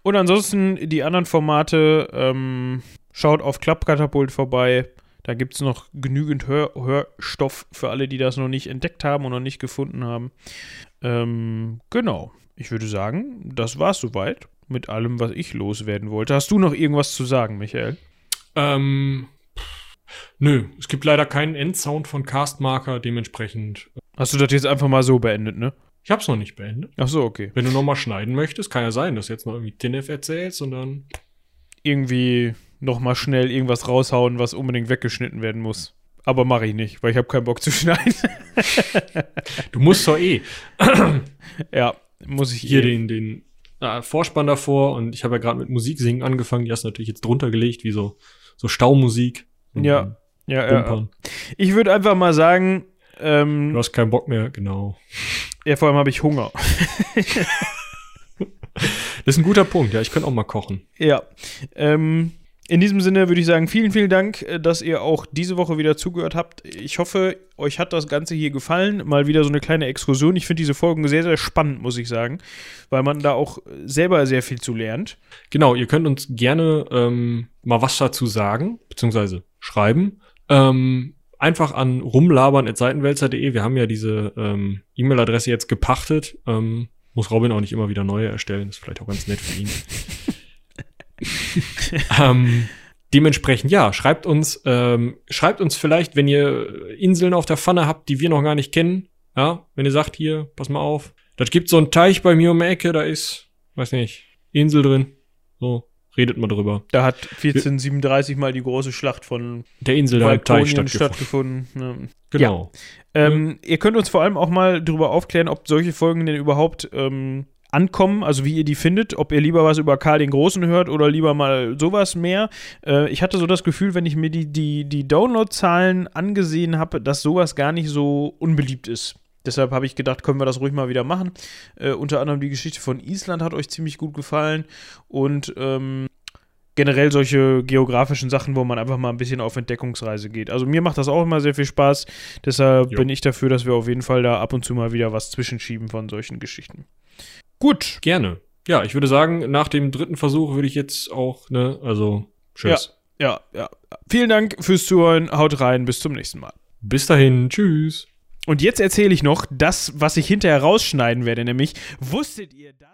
Und ansonsten die anderen Formate, ähm, schaut auf Klappkatapult vorbei. Da gibt es noch genügend Hör Hörstoff für alle, die das noch nicht entdeckt haben und noch nicht gefunden haben. Ähm, genau. Ich würde sagen, das war's soweit mit allem, was ich loswerden wollte. Hast du noch irgendwas zu sagen, Michael?
Ähm, Nö, es gibt leider keinen Endsound von Castmarker, dementsprechend. äh,
Hast du das jetzt einfach mal so beendet, ne?
Ich hab's noch nicht beendet.
Ach so, okay.
Wenn du nochmal schneiden möchtest, kann ja sein, dass du jetzt noch irgendwie Tinef erzählst und dann.
Irgendwie noch mal schnell irgendwas raushauen, was unbedingt weggeschnitten werden muss. Aber mache ich nicht, weil ich habe keinen Bock zu schneiden.
Du musst doch eh
ja, muss ich
hier
eh.
den, den äh, Vorspann davor und ich habe ja gerade mit Musik singen angefangen, die hast du natürlich jetzt drunter gelegt, wie so, so Staumusik. Und
Ja. Ja, ja, ja. Ich würde einfach mal sagen,
Du
ähm,
hast keinen Bock mehr, genau.
ja, vor allem habe ich Hunger.
Das ist ein guter Punkt, ja, ich könnte auch mal kochen.
Ja. Ähm, in diesem Sinne würde ich sagen, vielen, vielen Dank, äh, dass ihr auch diese Woche wieder zugehört habt. Ich hoffe, euch hat das Ganze hier gefallen. Mal wieder so eine kleine Exkursion. Ich finde diese Folgen sehr, sehr spannend, muss ich sagen, weil man da auch selber sehr viel zu lernt.
Genau, ihr könnt uns gerne ähm, mal was dazu sagen, beziehungsweise schreiben. Ähm, einfach an rumlabern.seitenwälzer.de. Wir haben ja diese ähm, E-Mail-Adresse jetzt gepachtet. Ähm, muss Robin auch nicht immer wieder neue erstellen. Ist vielleicht auch ganz nett für ihn. ähm, dementsprechend, ja, schreibt uns, ähm, schreibt uns vielleicht, wenn ihr Inseln auf der Pfanne habt, die wir noch gar nicht kennen. Ja, wenn ihr sagt, hier, pass mal auf. Das gibt so einen Teich bei mir um die Ecke, da ist, weiß nicht, Insel drin. So, redet mal drüber.
Da hat 1437 mal die große Schlacht von
Der Insel im Teich stattgefunden.
stattgefunden. Ja.
Genau.
Ähm, Ihr könnt uns vor allem auch mal darüber aufklären, ob solche Folgen denn überhaupt ähm, ankommen, also wie ihr die findet, ob ihr lieber was über Karl den Großen hört oder lieber mal sowas mehr. Äh, ich hatte so das Gefühl, wenn ich mir die, die, die Download-Zahlen angesehen habe, dass sowas gar nicht so unbeliebt ist. Deshalb habe ich gedacht, können wir das ruhig mal wieder machen. Äh, unter anderem die Geschichte von Island hat euch ziemlich gut gefallen und ähm, generell solche geografischen Sachen, wo man einfach mal ein bisschen auf Entdeckungsreise geht. Also mir macht das auch immer sehr viel Spaß. Deshalb
Jo.
bin ich dafür, dass wir auf jeden Fall da ab und zu mal wieder was zwischenschieben von solchen Geschichten. Gut.
Gerne. Ja, ich würde sagen, nach dem dritten Versuch würde ich jetzt auch, ne, also, tschüss.
Ja, ja. Vielen Dank fürs Zuhören. Haut rein. Bis zum nächsten Mal.
Bis dahin, tschüss.
Und jetzt erzähle ich noch das, was ich hinterher rausschneiden werde, nämlich wusstet ihr das?